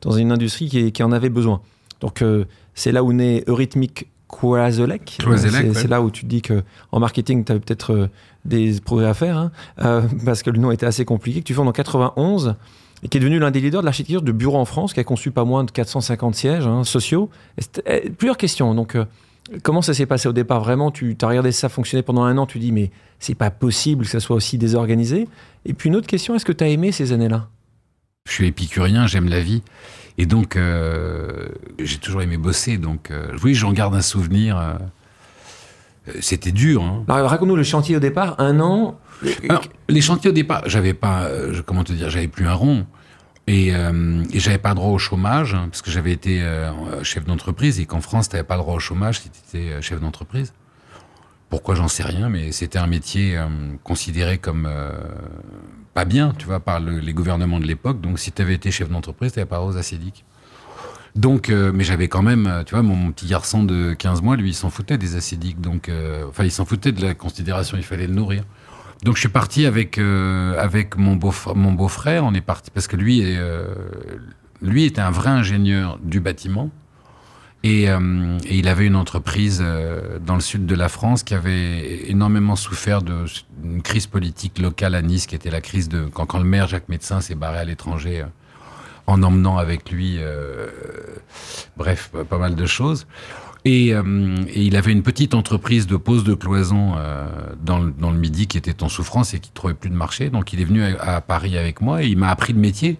S1: dans, une industrie qui, qui, en avait besoin. Donc, euh, c'est là où naît Eurythmic Quazelec. C'est là où tu te dis que en marketing, tu avais peut-être euh, des progrès à faire, hein, parce que le nom était assez compliqué, que tu fondes en 91 et qui est devenu l'un des leaders de l'architecture de bureau en France, qui a conçu pas moins de 450 sièges hein, sociaux. Eh, plusieurs questions. Donc, euh, comment ça s'est passé au départ? Vraiment, tu as regardé ça fonctionner pendant un an, tu dis, mais c'est pas possible que ça soit aussi désorganisé. Et puis, une autre question, est-ce que tu as aimé ces années-là?
S2: Je suis épicurien, j'aime la vie. Et donc, euh, j'ai toujours aimé bosser. Donc, euh, oui, j'en garde un souvenir. C'était dur. Hein.
S1: Raconte-nous le chantier au départ, un an,
S2: les chantiers au départ, j'avais pas, euh, comment te dire, j'avais plus un rond. Et, euh, j'avais pas droit au chômage, hein, parce que j'avais été euh, chef d'entreprise, et qu'en France, tu n'avais pas droit au chômage si tu étais euh, chef d'entreprise. Pourquoi, j'en sais rien, mais c'était un métier considéré comme pas bien, tu vois, par les gouvernements de l'époque. Donc, si tu avais été chef d'entreprise, tu n'avais pas droit aux acédiques. Donc, mais j'avais quand même, tu vois, mon, petit garçon de 15 mois, lui, il s'en foutait des acédiques. Donc, enfin, il s'en foutait de la considération, il fallait le nourrir. Donc je suis parti avec euh, avec mon beau mon beau-frère. On est parti parce que lui est, euh, lui était un vrai ingénieur du bâtiment et, euh, et il avait une entreprise dans le sud de la France qui avait énormément souffert d'une crise politique locale à Nice, qui était la crise de quand, quand le maire Jacques Médecin s'est barré à l'étranger en emmenant avec lui, bref, pas mal de choses. Euh, et, il avait une petite entreprise de pose de cloison euh, dans, le, dans, le, Midi qui était en souffrance et qui trouvait plus de marché. Donc il est venu à, Paris avec moi et il m'a appris le métier.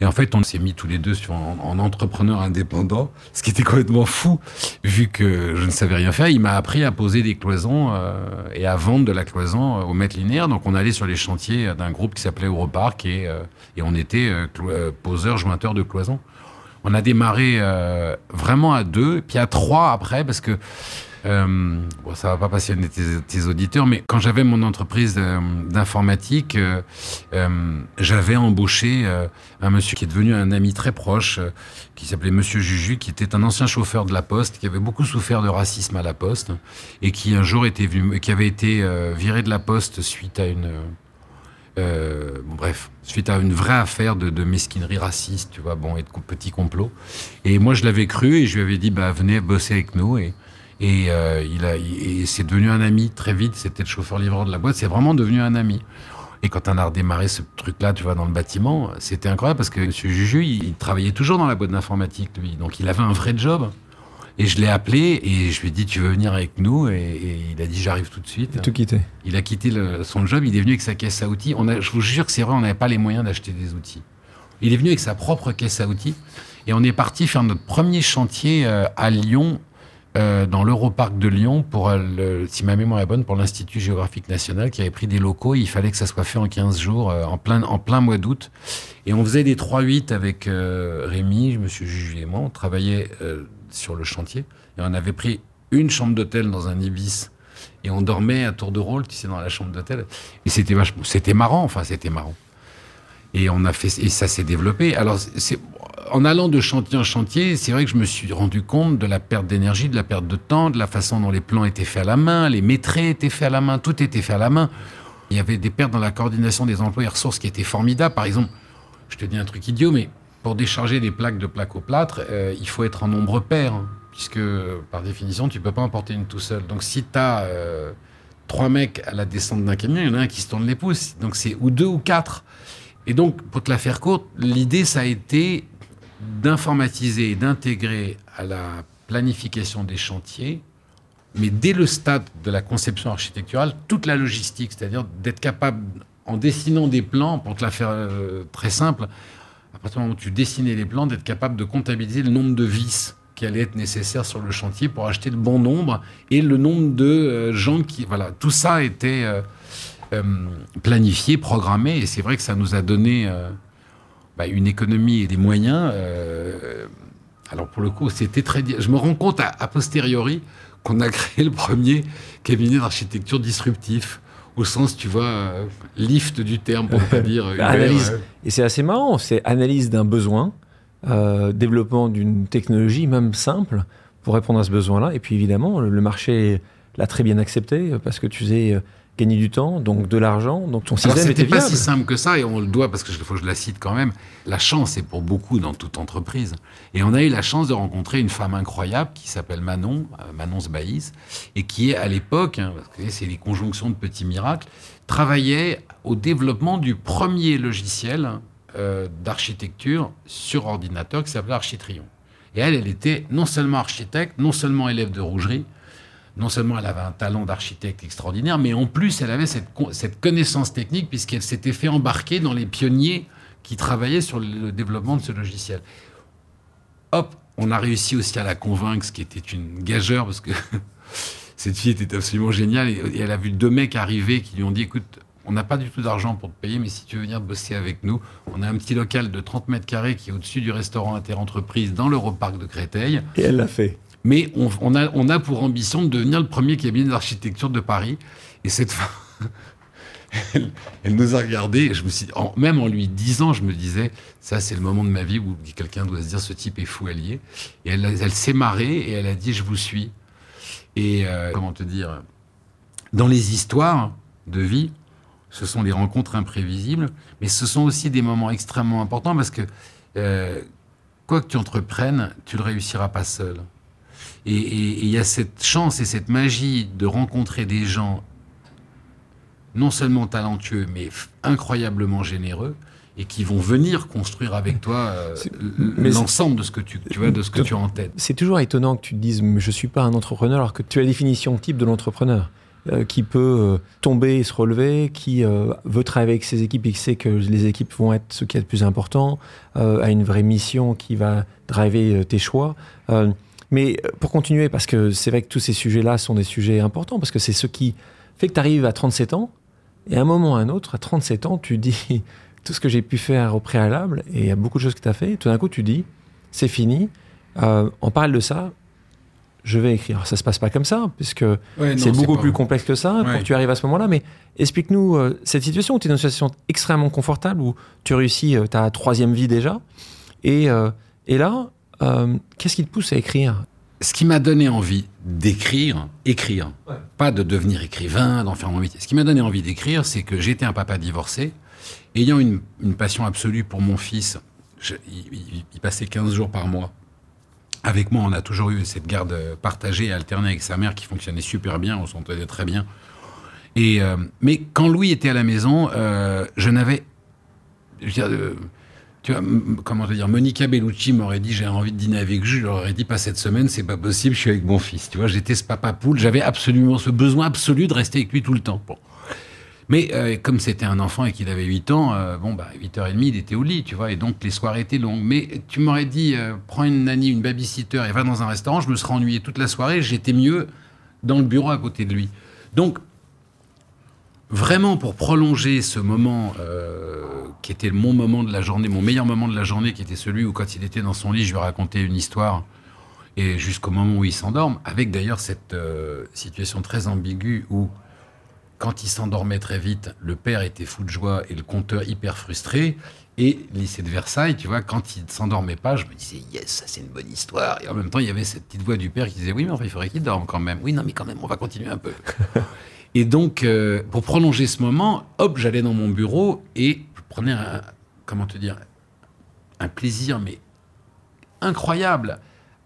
S2: Et en fait, on s'est mis tous les deux sur, en, entrepreneur indépendant, ce qui était complètement fou, vu que je ne savais rien faire. Il m'a appris à poser des cloisons euh, et à vendre de la cloison au mètre linéaire. Donc on allait sur les chantiers d'un groupe qui s'appelait Europark et, et on était poseur, jointeur de cloisons on a démarré euh, vraiment à deux, puis à trois après, parce que euh, bon, ça va pas passionner tes, auditeurs, mais quand j'avais mon entreprise euh, d'informatique, euh, j'avais embauché un monsieur qui est devenu un ami très proche, qui s'appelait Monsieur Juju, qui était un ancien chauffeur de la Poste, qui avait beaucoup souffert de racisme à la Poste, et qui un jour était qui avait été viré de la Poste suite à une euh, bref, suite à une vraie affaire de, mesquinerie raciste, tu vois, bon, et de petits complots. Et moi, je l'avais cru et je lui avais dit, bah, venez bosser avec nous. Et, euh, il c'est devenu un ami très vite. C'était le chauffeur-livreur de la boîte. C'est vraiment devenu un ami. Et quand on a redémarré ce truc-là, tu vois, dans le bâtiment, c'était incroyable parce que M. Juju, il, il, travaillait toujours dans la boîte d'informatique, lui. Donc, il avait un vrai job. Et je l'ai appelé et je lui ai dit tu veux venir avec nous et, il a dit j'arrive tout de suite.
S1: Et tout quitté.
S2: Il a quitté son job, il est venu avec sa caisse à outils. On a, je vous jure que c'est vrai, on n'avait pas les moyens d'acheter des outils. Il est venu avec sa propre caisse à outils et on est parti faire notre premier chantier euh, à Lyon, euh, dans l'Europarc de Lyon, pour euh, si ma mémoire est bonne, pour l'Institut géographique national qui avait pris des locaux. il fallait que ça soit fait en 15 jours, en, plein, en plein mois d'août. Et on faisait des 3-8 avec Rémi, Juju et moi. On travaillait sur le chantier. Et on avait pris une chambre d'hôtel dans un Ibis Et on dormait à tour de rôle, tu sais, dans la chambre d'hôtel. Et c'était vachement, c'était marrant, enfin, c'était marrant. Et on a fait, et ça s'est développé. Alors, en allant de chantier en chantier, c'est vrai que je me suis rendu compte de la perte d'énergie, de la perte de temps, de la façon dont les plans étaient faits à la main, les maîtrés étaient faits à la main, tout était fait à la main. Il y avait des pertes dans la coordination des emplois et ressources qui étaient formidables. Par exemple, je te dis un truc idiot, mais pour décharger des plaques de plaques au plâtre, euh, il faut être en nombre pair, hein, puisque par définition, tu peux pas emporter une tout seul. Donc si tu as euh, trois mecs à la descente d'un camion, il y en a un qui se tourne les pouces. Donc c'est ou deux ou quatre. Et donc, pour te la faire courte, l'idée, ça a été d'informatiser et d'intégrer à la planification des chantiers, mais dès le stade de la conception architecturale, toute la logistique, c'est-à-dire d'être capable, en dessinant des plans, pour te la faire euh, très simple, partir du moment où tu dessinais les plans, d'être capable de comptabiliser le nombre de vis qui allaient être nécessaires sur le chantier pour acheter le bon nombre et le nombre de euh, gens qui... Voilà, tout ça était euh, planifié, programmé, et c'est vrai que ça nous a donné bah, une économie et des moyens. Euh, alors pour le coup, c'était très. Je me rends compte a, posteriori qu'on a créé le premier cabinet d'architecture disruptif au sens, tu vois, euh, lift du terme, pour ne pas dire.
S1: analyse. Et c'est assez marrant, c'est analyse d'un besoin, euh, développement d'une technologie, même simple, pour répondre à ce besoin-là. Et puis évidemment, le marché l'a très bien accepté parce que tu sais gagner du temps, donc de l'argent, donc ton système
S2: était
S1: pas
S2: si simple que ça, et on le doit, parce que faut que je la cite quand même, la chance est pour beaucoup dans toute entreprise. Et on a eu la chance de rencontrer une femme incroyable qui s'appelle Manon, euh, Manon Sbaïs, et qui est à l'époque, hein, parce que c'est les conjonctions de petits miracles, travaillait au développement du premier logiciel euh, d'architecture sur ordinateur qui s'appelait Architrion. Et elle, elle était non seulement architecte, non seulement élève de rougerie, non seulement elle avait un talent d'architecte extraordinaire, mais en plus elle avait cette, cette connaissance technique puisqu'elle s'était fait embarquer dans les pionniers qui travaillaient sur le développement de ce logiciel. Hop, on a réussi aussi à la convaincre, ce qui était une gageure parce que cette fille était absolument géniale et, elle a vu deux mecs arriver qui lui ont dit écoute, on n'a pas du tout d'argent pour te payer, mais si tu veux venir bosser avec nous, on a un petit local de 30 mètres carrés qui est au-dessus du restaurant Interentreprise dans l'Europark de Créteil.
S1: Et elle l'a fait.
S2: Mais on, a, pour ambition de devenir le premier cabinet d'architecture de Paris. Et cette femme, elle, nous a regardé. Je me suis, même en lui disant, je me disais, ça c'est le moment de ma vie où quelqu'un doit se dire, ce type est fou allié. Et elle, elle s'est marrée et elle a dit, je vous suis. Et euh, comment te dire, dans les histoires de vie, ce sont les rencontres imprévisibles, mais ce sont aussi des moments extrêmement importants parce que euh, quoi que tu entreprennes, tu ne le réussiras pas seul. Et il y a cette chance et cette magie de rencontrer des gens non seulement talentueux, mais incroyablement généreux, et qui vont venir construire avec toi euh, l'ensemble de ce que tu, tu vois, de ce que tu as en tête.
S1: C'est toujours étonnant que tu te dises, mais je suis pas un entrepreneur, alors que tu as la définition type de l'entrepreneur. Euh, qui peut euh, tomber et se relever, qui veut travailler avec ses équipes et qui sait que les équipes vont être ce qui est le plus important, a une vraie mission qui va driver tes choix. Mais euh, pour continuer, parce que c'est vrai que tous ces sujets-là sont des sujets importants, parce que c'est ce qui fait que tu arrives à 37 ans, et à un moment ou à un autre, à 37 ans, tu dis tout ce que j'ai pu faire au préalable, et il y a beaucoup de choses que tu as fait, tout d'un coup tu dis, c'est fini, euh, on parle de ça, je vais écrire. Alors, ça se passe pas comme ça, puisque c'est beaucoup plus complexe que ça pour que tu arrives à ce moment-là. Mais explique-nous euh, cette situation où tu es dans une situation extrêmement confortable, où tu réussis ta troisième vie déjà. Et, et là, euh, qu'est-ce qui te pousse à écrire?
S2: Ce qui m'a donné envie d'écrire, écrire, pas de devenir écrivain, d'en faire mon métier. Ce qui m'a donné envie d'écrire, c'est que j'étais un papa divorcé, ayant une, passion absolue pour mon fils. il, passait 15 jours par mois. Avec moi, on a toujours eu cette garde partagée et alternée avec sa mère qui fonctionnait super bien, on s'entendait très bien. Et, euh, mais quand Louis était à la maison, euh, je n'avais tu vois, comment te dire, Monica Bellucci m'aurait dit j'ai envie de dîner avec Jules, je leur aurais dit pas cette semaine, c'est pas possible, je suis avec mon fils. Tu vois, j'étais ce papa poule, j'avais absolument ce besoin absolu de rester avec lui tout le temps. Mais euh, comme c'était un enfant et qu'il avait 8 ans, euh, bon, bah, 8h30, il était au lit, tu vois, et donc les soirées étaient longues. Mais tu m'aurais dit, euh, prends une nanny, une babysitter et va dans un restaurant, je me serais ennuyé toute la soirée, j'étais mieux dans le bureau à côté de lui. Donc, vraiment pour prolonger ce moment euh, qui était mon moment de la journée, mon meilleur moment de la journée, qui était celui où quand il était dans son lit, je lui racontais une histoire et jusqu'au moment où il s'endorme, avec d'ailleurs cette euh, situation très ambiguë où, quand il s'endormait très vite, le père était fou de joie et le conteur hyper frustré. Et lycée de Versailles, tu vois, quand il ne s'endormait pas, je me disais, yes, ça c'est une bonne histoire. Et en même temps, il y avait cette petite voix du père qui disait, oui, mais enfin, il faudrait qu'il dorme quand même. Oui, non, mais quand même, on va continuer un peu. et donc, euh, pour prolonger ce moment, hop, j'allais dans mon bureau et je prenais un, comment te dire, un plaisir, mais incroyable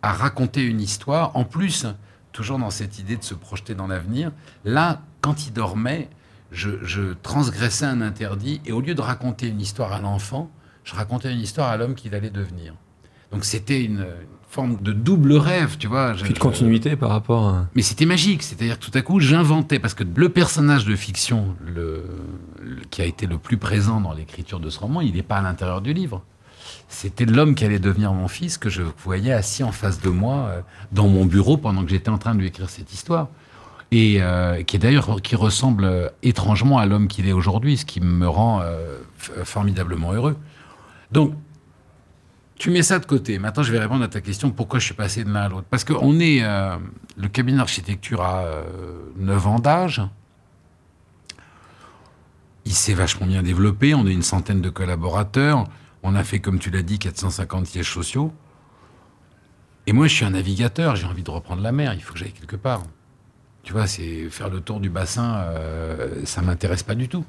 S2: à raconter une histoire. En plus, toujours dans cette idée de se projeter dans l'avenir, là, quand il dormait, je, transgressais un interdit et au lieu de raconter une histoire à l'enfant, je racontais une histoire à l'homme qu'il allait devenir. Donc c'était une, forme de double rêve, tu vois.
S1: Puis de continuité par rapport à...
S2: Mais c'était magique, c'est-à-dire tout à coup j'inventais, parce que le personnage de fiction le, qui a été le plus présent dans l'écriture de ce roman, il n'est pas à l'intérieur du livre c'était l'homme qui allait devenir mon fils que je voyais assis en face de moi euh, dans mon bureau pendant que j'étais en train de lui écrire cette histoire. Et euh, qui est d'ailleurs qui ressemble euh, étrangement à l'homme qu'il est aujourd'hui, ce qui me rend formidablement heureux. Donc, tu mets ça de côté. Maintenant, je vais répondre à ta question pourquoi je suis passé de l'un à l'autre? Parce qu'on est. le cabinet d'architecture a 9 ans d'âge. Il s'est vachement bien développé. On est une centaine de collaborateurs. On a fait, comme tu l'as dit, 450 sièges sociaux. Et moi, je suis un navigateur, j'ai envie de reprendre la mer, il faut que j'aille quelque part. Tu vois, c'est faire le tour du bassin, euh, ça m'intéresse pas du tout.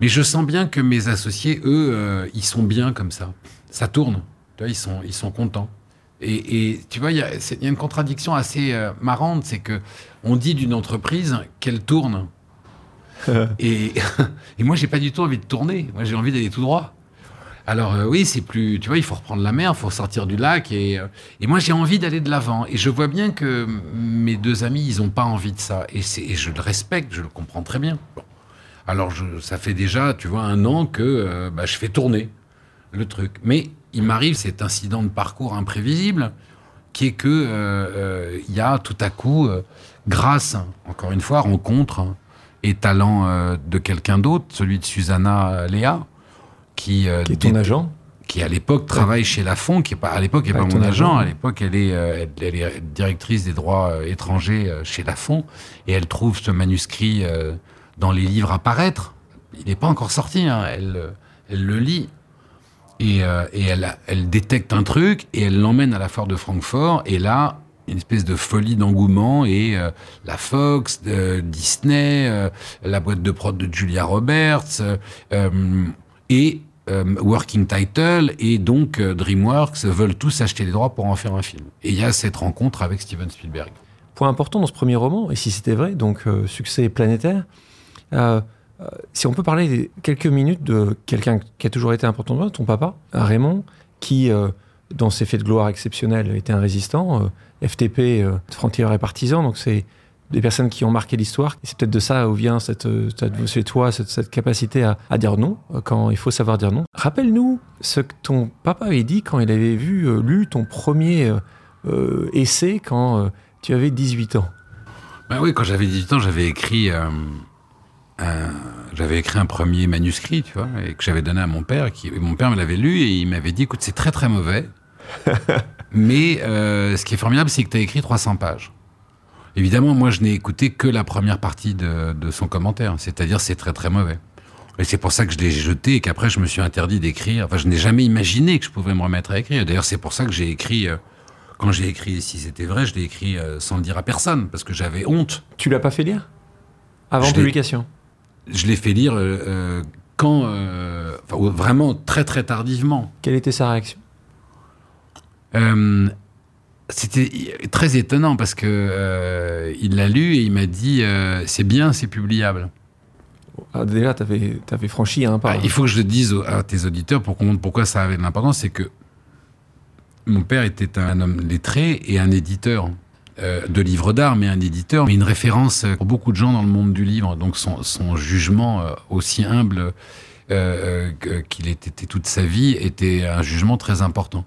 S2: Mais je sens bien que mes associés, eux, euh, ils sont bien comme ça. Ça tourne. Tu vois, ils sont, ils sont contents. Et, tu vois, il y, a une contradiction assez euh, marrante, c'est que on dit d'une entreprise qu'elle tourne. et, et moi, j'ai pas du tout envie de tourner. Moi, j'ai envie d'aller tout droit. Alors euh, oui, c'est plus, tu vois, il faut reprendre la mer, il faut sortir du lac. Euh, et, moi, j'ai envie d'aller de l'avant. Et je vois bien que mes deux amis, ils n'ont pas envie de ça. Et, je le respecte, je le comprends très bien. Alors ça fait déjà, tu vois, un an que euh, bah, je fais tourner le truc. Mais il m'arrive cet incident de parcours imprévisible qui est que il y a tout à coup, grâce, encore une fois, rencontre et talent de quelqu'un d'autre, celui de Susanna Léa, qui,
S1: euh, qui est ton agent
S2: qui à l'époque travaille chez Lafont, qui est pas à l'époque n'est pas mon agent. À l'époque, elle est, euh, elle, est directrice des droits euh, étrangers chez Lafont, et elle trouve ce manuscrit dans les livres à paraître. Il n'est pas encore sorti. Hein. Elle, elle le lit et, et elle, détecte un truc et elle l'emmène à la foire de Francfort. Et là, une espèce de folie d'engouement et la Fox, Disney, la boîte de prod de Julia Roberts et euh, Working Title et donc euh, DreamWorks veulent tous acheter les droits pour en faire un film. Et il y a cette rencontre avec Steven Spielberg.
S1: Point important dans ce premier roman, et si c'était vrai, donc euh, succès planétaire, si on peut parler quelques minutes de quelqu'un qui a toujours été important pour toi, ton papa, Raymond, qui, dans ses faits de gloire exceptionnels, était un résistant, FTP, frontière et partisan, donc c'est des personnes qui ont marqué l'histoire. C'est peut-être de ça où vient cette, cette chez toi cette, capacité à, dire non euh, quand il faut savoir dire non. Rappelle-nous ce que ton papa avait dit quand il avait vu, euh, lu ton premier euh, essai quand tu avais 18 ans.
S2: Ben oui, quand j'avais 18 ans, j'avais écrit, j'avais écrit un premier manuscrit, tu vois, et que j'avais donné à mon père. Qui, mon père me l'avait lu et il m'avait dit, écoute, c'est très très mauvais. mais ce qui est formidable, c'est que tu as écrit 300 pages. Évidemment, moi, je n'ai écouté que la première partie de, son commentaire, c'est-à-dire c'est très très mauvais. Et c'est pour ça que je l'ai jeté et qu'après je me suis interdit d'écrire. Enfin, je n'ai jamais imaginé que je pouvais me remettre à écrire. D'ailleurs, c'est pour ça que j'ai écrit. Euh, quand j'ai écrit, si c'était vrai, je l'ai écrit euh, sans le dire à personne parce que j'avais honte.
S1: Tu l'as pas fait lire? Avant publication?
S2: Je l'ai fait lire euh, quand, enfin, vraiment très très tardivement.
S1: Quelle était sa réaction?
S2: C'était très étonnant parce que euh, il l'a lu et il m'a dit euh, c'est bien, c'est publiable.
S1: Ah, déjà, tu avais, franchi un pas.
S2: Ah, il faut que je le dise à tes auditeurs pour comprendre pourquoi ça avait de l'importance. C'est que mon père était un homme lettré et un éditeur euh, de livres d'art, mais un éditeur, mais une référence pour beaucoup de gens dans le monde du livre. Donc son, son jugement, aussi humble qu'il était toute sa vie, était un jugement très important.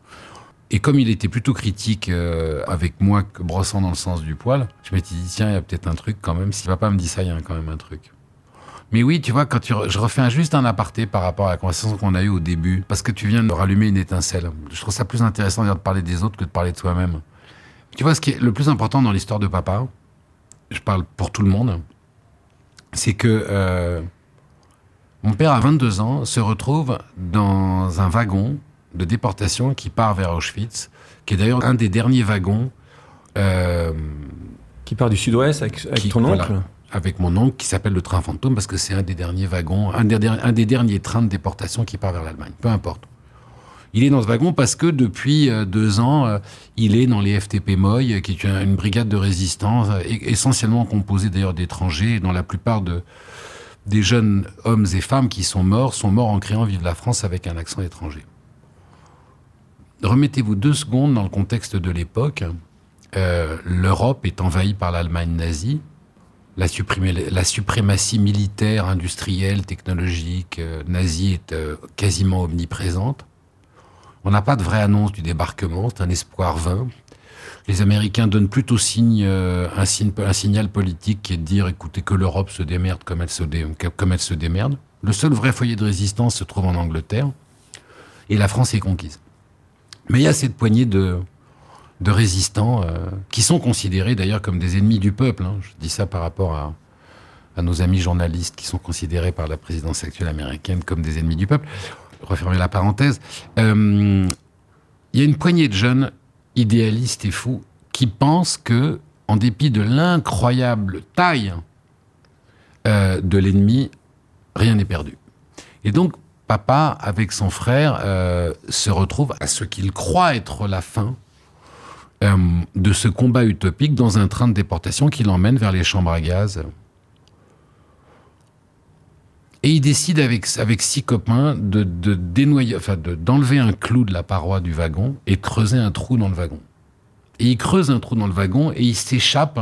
S2: Et comme il était plutôt critique euh, avec moi que brossant dans le sens du poil, je m'étais dit, tiens, il y a peut-être un truc quand même. Si papa me dit ça, il y a quand même un truc. Mais oui, tu vois, quand tu je refais juste un aparté par rapport à la conversation qu'on a eue au début, parce que tu viens de rallumer une étincelle. Je trouve ça plus intéressant de parler des autres que de parler de toi-même. Tu vois, ce qui est le plus important dans l'histoire de papa, je parle pour tout le monde, c'est que euh, mon père, à 22 ans, se retrouve dans un wagon de déportation qui part vers Auschwitz, qui est d'ailleurs un des derniers wagons.
S1: Euh, qui part du sud-ouest avec, ton oncle
S2: Avec mon oncle, qui s'appelle le train fantôme, parce que c'est un des derniers wagons, un des, un des derniers trains de déportation qui part vers l'Allemagne. Peu importe. Il est dans ce wagon parce que depuis euh, deux ans, euh, il est dans les FTP Moy, qui est une brigade de résistance, essentiellement composée d'ailleurs d'étrangers, dont la plupart de, des jeunes hommes et femmes qui sont morts sont morts en créant Vive la France avec un accent étranger. Remettez-vous deux secondes dans le contexte de l'époque. Euh, L'Europe est envahie par l'Allemagne nazie. La, suprématie militaire, industrielle, technologique euh, nazie est euh, quasiment omniprésente. On n'a pas de vraie annonce du débarquement, c'est un espoir vain. Les Américains donnent plutôt signe, un, signe, un signal politique qui est de dire écoutez que l'Europe se démerde comme elle se, démerde. Le seul vrai foyer de résistance se trouve en Angleterre et la France est conquise. Mais il y a cette poignée de, résistants euh, qui sont considérés d'ailleurs comme des ennemis du peuple. Hein. Je dis ça par rapport à, nos amis journalistes qui sont considérés par la présidence actuelle américaine comme des ennemis du peuple. Refermer la parenthèse. Euh, il y a une poignée de jeunes idéalistes et fous qui pensent que, en dépit de l'incroyable taille euh, de l'ennemi, rien n'est perdu. Et donc, papa, avec son frère, euh, se retrouve à ce qu'il croit être la fin de ce combat utopique dans un train de déportation qui l'emmène vers les chambres à gaz. Et il décide avec, avec six copains de, dénoyer, enfin d'enlever un clou de la paroi du wagon et creuser un trou dans le wagon. Et il creuse un trou dans le wagon et il s'échappe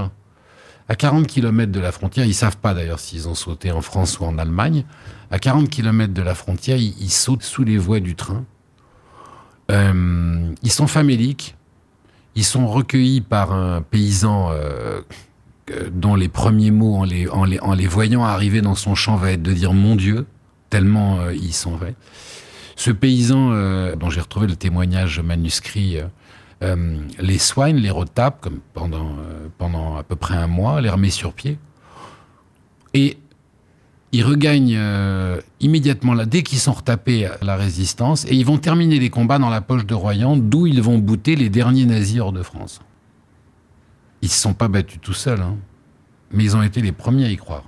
S2: à 40 km de la frontière. Ils savent pas d'ailleurs s'ils ont sauté en France ou en Allemagne à 40 km de la frontière, ils, sautent sous les voies du train. Euh, ils sont faméliques. Ils sont recueillis par un paysan euh, dont les premiers mots, en les, voyant arriver dans son champ, va être de dire mon Dieu, tellement euh, ils sont vrais. Ce paysan, dont j'ai retrouvé le témoignage manuscrit, les soigne, les retape pendant, à peu près un mois, les remet sur pied. Et ils regagnent euh, immédiatement là, dès qu'ils sont retapés la résistance, et ils vont terminer les combats dans la poche de Royan, d'où ils vont bouter les derniers nazis hors de France. Ils ne se sont pas battus tout seuls, hein, mais ils ont été les premiers à y croire.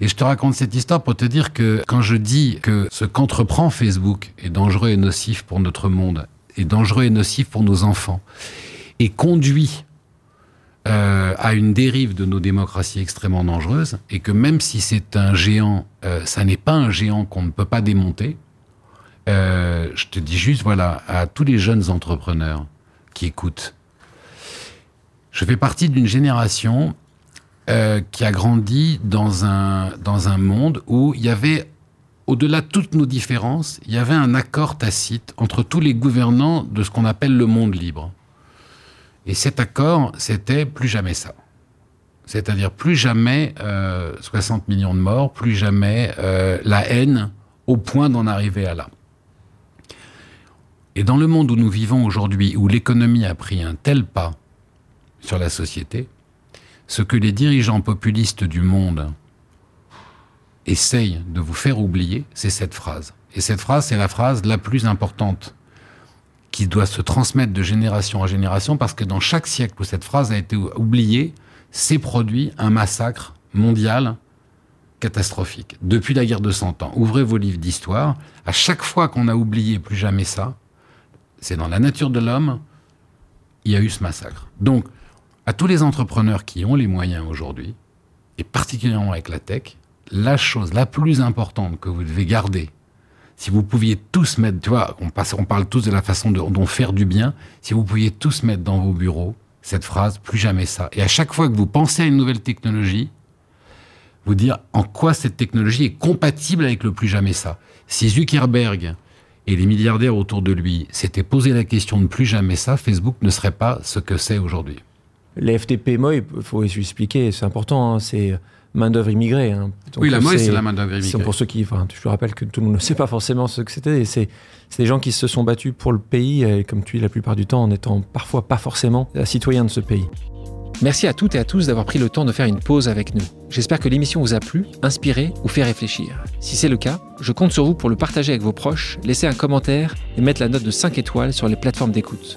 S2: Et je te raconte cette histoire pour te dire que quand je dis que ce qu'entreprend Facebook est dangereux et nocif pour notre monde, est dangereux et nocif pour nos enfants, et conduit euh, à une dérive de nos démocraties extrêmement dangereuse et que même si c'est un géant, euh, ça n'est pas un géant qu'on ne peut pas démonter. Euh, je te dis juste, voilà, à tous les jeunes entrepreneurs qui écoutent, je fais partie d'une génération qui a grandi dans un, dans un monde où il y avait, au-delà de toutes nos différences, il y avait un accord tacite entre tous les gouvernants de ce qu'on appelle le monde libre. Et cet accord, c'était plus jamais ça. C'est-à-dire plus jamais 60 euh, millions de morts, plus jamais euh, la haine au point d'en arriver à là. Et dans le monde où nous vivons aujourd'hui, où l'économie a pris un tel pas sur la société, ce que les dirigeants populistes du monde essayent de vous faire oublier, c'est cette phrase. Et cette phrase, c'est la phrase la plus importante qui doit se transmettre de génération en génération parce que dans chaque siècle où cette phrase a été oubliée, s'est produit un massacre mondial catastrophique. Depuis la guerre de Cent Ans, ouvrez vos livres d'histoire, à chaque fois qu'on a oublié plus jamais ça, c'est dans la nature de l'homme, il y a eu ce massacre. Donc, à tous les entrepreneurs qui ont les moyens aujourd'hui, et particulièrement avec la tech, la chose la plus importante que vous devez garder si vous pouviez tous mettre, tu vois, on, parle tous de la façon dont faire du bien, si vous pouviez tous mettre dans vos bureaux cette phrase, plus jamais ça. Et à chaque fois que vous pensez à une nouvelle technologie, vous dire en quoi cette technologie est compatible avec le plus jamais ça. Si Zuckerberg et les milliardaires autour de lui s'étaient posé la question de plus jamais ça, Facebook ne serait pas ce que c'est aujourd'hui.
S1: Les FTP, moi, il faut expliquer, c'est important, hein, c'est
S4: main-d'œuvre immigrée. hein. Donc,
S2: Oui, la Moë, c'est la main-d'œuvre
S4: c'est
S2: immigrée.
S4: Pour ceux qui, enfin, je te rappelle que tout le monde ne sait pas forcément ce que c'était. C'est c'est des gens qui se sont battus pour le pays, et comme tu dis la plupart du temps, en étant parfois pas forcément citoyens de ce pays.
S1: Merci à toutes et à tous d'avoir pris le temps de faire une pause avec nous. J'espère que l'émission vous a plu, inspiré ou fait réfléchir. Si c'est le cas, je compte sur vous pour le partager avec vos proches, laisser un commentaire et mettre la note de 5 étoiles sur les plateformes d'écoute.